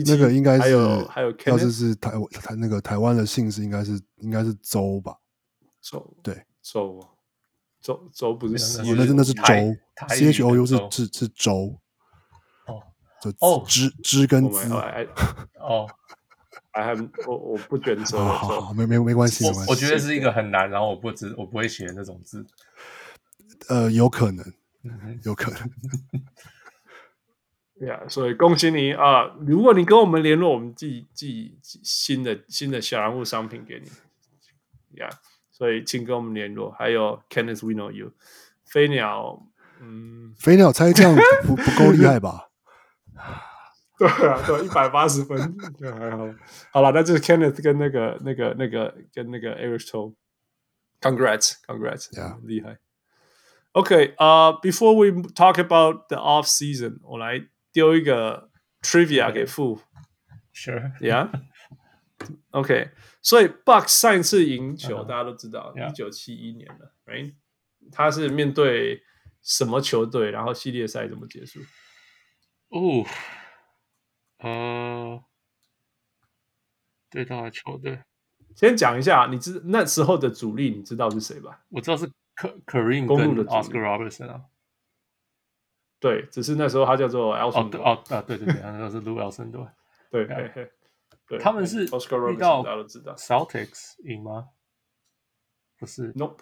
那个应该是还有还有，要是是台台那个台湾的姓氏应该是应该是周吧？周对周周周不是，那真的是周，C H O U 是是是周。哦，知知跟知 哦，还还我我不卷舌，好好没没没关系，我我觉得是一个很难，然后我不知我不会写那种字，呃，有可能，有可能，对呀，所以恭喜你啊！如果你跟我们联络，我们寄寄新的新的小人物商品给你，呀，所以请跟我们联络。还有 Kenneth，We know you，飞鸟，嗯，飞鸟猜这样不不够厉害吧？对啊，对，一百八十分，就还好。好了，那就是 Kenneth 跟那个、那个、那个跟那个 Eric Toe，Congrats，Congrats，yeah. 厉害。OK，呃、uh,，Before we talk about the off season，我来丢一个 trivia 给傅。Sure，Yeah，OK，、 okay. 所以 Bucks 上一次赢球，uh. 大家都知道，一九七一年了，Right？他是面对什么球队？然后系列赛怎么结束？哦，呃，对他的球队，先讲一下，你知那时候的主力，你知道是谁吧？我知道是科 Kareem 跟 Oscar Robertson 啊。对，只是那时候他叫做 Elson 哦啊，对对对，那时候是 Lou Alcindor 对对对，他们是 Oscar 大家都知道 Celtics 赢吗？不是，Nope。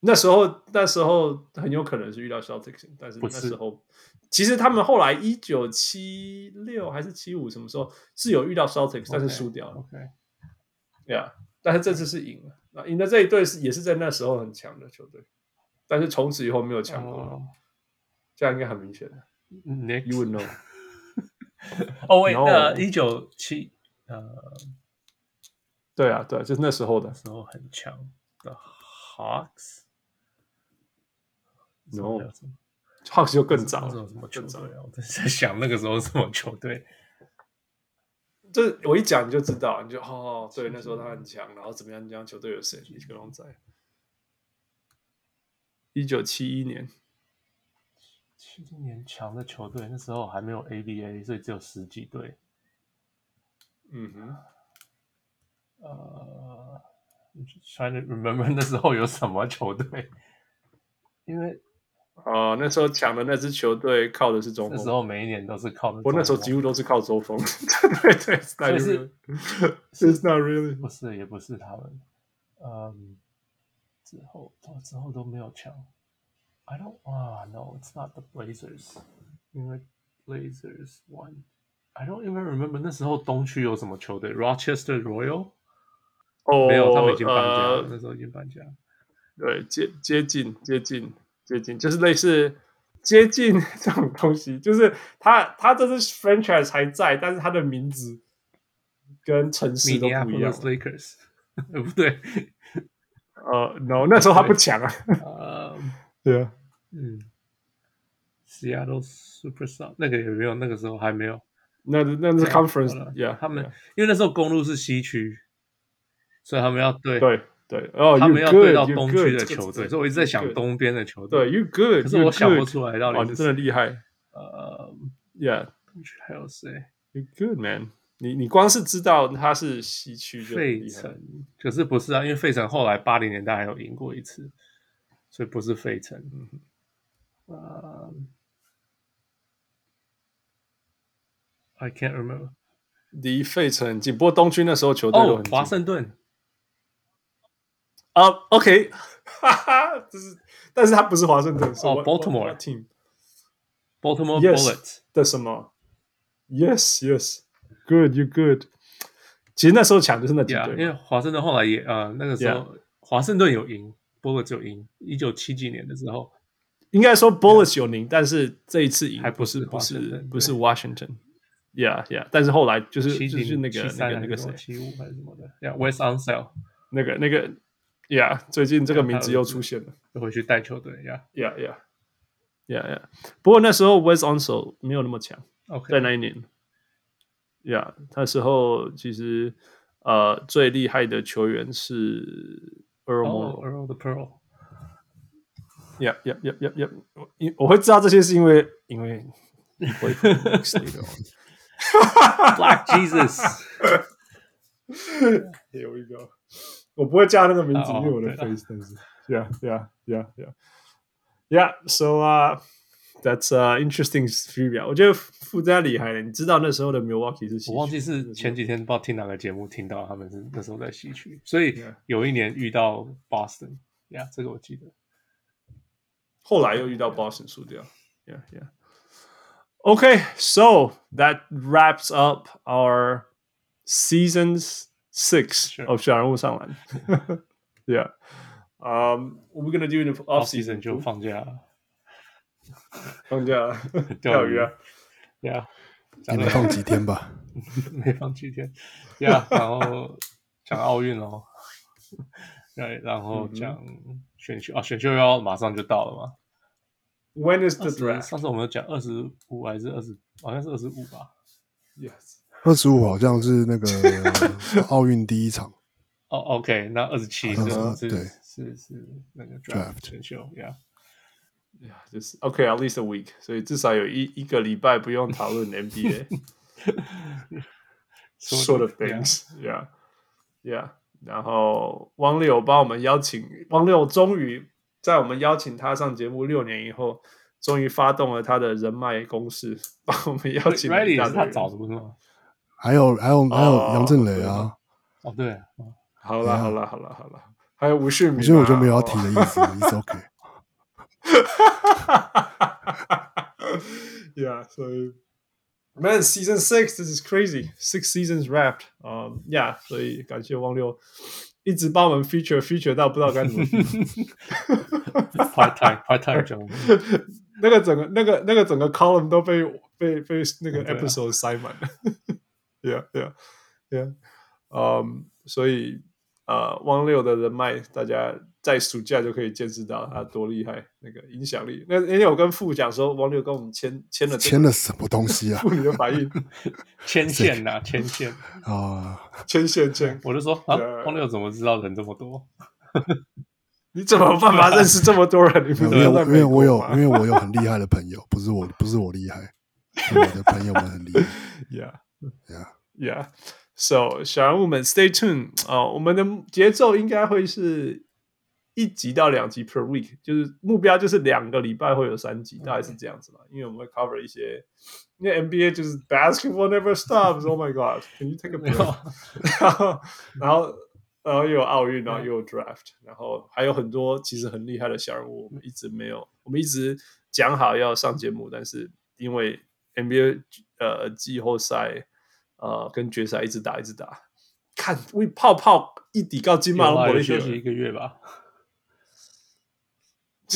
那时候那时候很有可能是遇到 Celtics，但是那时候。其实他们后来一九七六还是七五什么时候是有遇到 Celtics，但是输掉了。OK，Yeah，但是这次是赢了。那赢的这一队是也是在那时候很强的球队，但是从此以后没有强过了。这样应该很明显的。You would know。哦，喂，那一九七呃，对啊，对，就是那时候的时候很强的 Hawks。No。Hawks 就更早，什么球队啊？我在想那个时候什么球队？这我一讲你就知道，你就哦，对，那时候他很强，然后怎么样？你讲球队有谁？一个龙仔，一九七一年，七一年强的球队，那时候还没有 ABA，所以只有十几队。嗯哼，呃，trying to remember 那时候有什么球队？因为。哦，那时候抢的那支球队靠的是中锋。那时候每一年都是靠的。我那时候几乎都是靠中锋。对 对，但是，It's not really，不是，也不是他们。嗯，之后，之后都没有抢。I don't 啊，No，it's not the Blazers，因为 Blazers won。I don't even remember 那时候东区有什么球队？Rochester Royal？哦，没有，他们已经搬家了。那时候已经搬家。对，接接近接近。接近就是类似接近这种东西，就是他他这支 franchise 还在，但是他的名字跟城市都不一样。Lakers，不对，呃、uh,，no，那时候他不强啊。呃，对啊，嗯，Seattle Supersonics 那个也没有？那个时候还没有。那那是 conference，yeah，他们因为那时候公路是西区，所以他们要对对。对，哦，他们要对到东区的球队，所以我一直在想东边的球队。对，You good？可是我想不出来到底是真的厉害。呃 Yeah，还有谁？You good man？你你光是知道他是西区就费城，可是不是啊？因为费城后来八零年代还有赢过一次，所以不是费城。嗯、uh,，I can't remember。离费城很近，不过东区那时候球队都很近。华盛顿。啊、uh,，OK，哈哈，这是，但是他不是华盛顿，哦、oh,，Baltimore team，Baltimore Bullets 的什么？Yes，Yes，Good，You good。其实那时候抢的是那几队，yeah, 因为华盛顿后来也呃那个时候华盛顿有赢，Bullets 有赢，一九七几年的时候，应该说 Bullets 有赢，但是这一次赢还不是不是不是 Washington，Yeah，Yeah，但是后来就是就是那个那个那个谁七五还是什么的，Yeah，Wes Unseld 那个那个。Yeah，最近这个名字又出现了，又回去带球队。Yeah，Yeah，Yeah，Yeah，Yeah。不过那时候 Wes Unseld 没有那么强。OK，在那一年，Yeah，那时候其实呃最厉害的球员是 Earl Morrall，Earl the Pearl。Yeah，Yeah，Yeah，Yeah，Yeah。因我会知道这些是因为因为 Black Jesus。 Here we go。我不会加那个名字，因为我的 face，但是，Yeah，Yeah，Yeah，Yeah，Yeah，So 啊，That's a interesting trivia。我觉得富家厉害了，你知道那时候的 Milwaukee 是西区？我忘记是前几天不知道听哪个节目听到他们是那时候在西区，所以有一年遇到 Boston，Yeah，这个我记得。后来又遇到 Boston 输掉 ，Yeah，Yeah。Okay，so that wraps up our seasons。Six sure. of 小人物上篮，Yeah，嗯、um,，We're gonna do in the off season 就放假，放假钓鱼啊，Yeah，你们放几天吧？没放几天，Yeah，然后讲奥运哦，对，然后讲选秀啊，选秀要马上就到了嘛 When is the draft？上次我们讲二十五还是二十，好像是二十五吧。Yes，二十五好像是那个 奥运第一场。哦，OK，那二十七是是是是那个 draft 选秀，Yeah，Yeah，就是 OK at least a week，所以至少有一一个礼拜不用讨论 NBA。Sort of things，Yeah，Yeah，然后汪六帮我们邀请，汪六终于。在我们邀请他上节目六年以后，终于发动了他的人脉攻势，把我们邀请。Ready 是他找的不是吗？还有还有还有杨振雷啊！哦，对，哦、好了好了好了好了，还有吴旭明，所以我就没有要提的意思，It's OK。Yeah，所以，Man Season Six，this is crazy，six seasons wrapped。Um,，Yeah，所以感谢汪六一直帮我们 feature feature 到不知道该怎么。Part time part time。那个整个那个那个整个 column 都被被被那个 episode 塞满了。Yeah, yeah, yeah. Um, 所以呃，汪六的人脉，大家在暑假就可以见识到他多厉害，那个影响力。那那天我跟傅讲说，王六跟我们签签了签了什么东西啊？傅你的反应，牵线呐，牵线啊，牵线牵。我就说啊，汪六怎么知道人这么多？你怎么办法认识这么多人？你不是因为因为我有因为我有很厉害的朋友，不是我不是我厉害，是我的朋友们很厉害。Yeah. Yeah, yeah. So 小人物们，Stay tuned 啊、uh,！我们的节奏应该会是一集到两集 per week，就是目标就是两个礼拜会有三集，大概是这样子嘛。因为我们会 cover 一些，因为 NBA 就是 basketball never stops。Oh my God，Can you take a break？然后，然后，然后又有奥运，然后又有 draft，然后还有很多其实很厉害的小人物，我们一直没有，我们一直讲好要上节目，但是因为 NBA 呃季后赛。呃，跟决赛一直打，一直打，看为泡泡一抵高金马龙，我休息一个月吧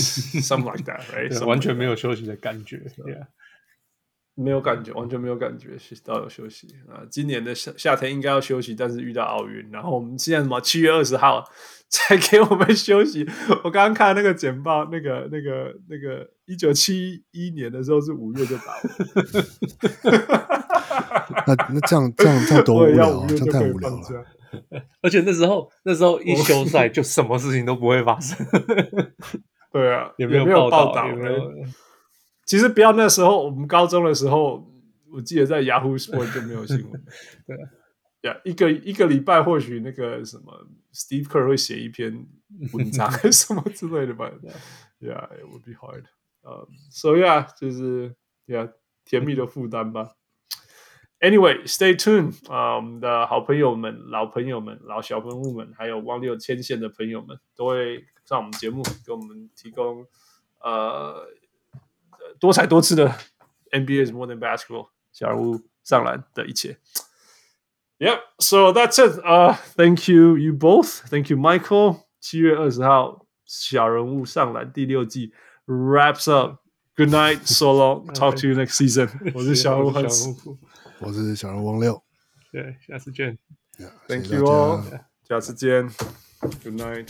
something like that，、right? 对完全没有休息的感觉 yeah. 没有感觉，完全没有感觉，到有休息啊。今年的夏夏天应该要休息，但是遇到奥运，然后我们现在什么七月二十号才给我们休息。我刚刚看那个简报，那个、那个、那个一九七一年的时候是五月就打了。那那这样这样这样多无聊，这样太无聊了。而且那时候那时候一休赛，就什么事情都不会发生。对啊，也没有报道。其实不要那时候，我们高中的时候，我记得在 Yahoo Sport 就没有新闻。对，呀、一个一个礼拜或许那个什么 Steve Kerr 会写一篇文章 什么之类的吧。Yeah，it would be hard. Um, so yeah，就是 yeah 甜蜜的负担吧。Anyway，stay tuned 啊、uh,，我们的好朋友们、老朋友们、老小朋友们，还有汪六牵线的朋友们，都会上我们节目，给我们提供呃多彩多姿的 NBA is more than basketball 小人物上篮的一切。Yep，so that's it. Uh, thank you, you both. Thank you, Michael. 七月二十号，小人物上篮第六季 wraps up. Good night, so long. Talk to you next season. 我是小人物汉斯。我是小人王六，对，下次见。Yeah, Thank you all，下次见。Good night，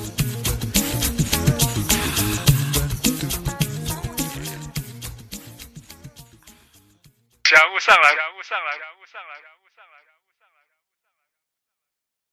感悟上来感悟上来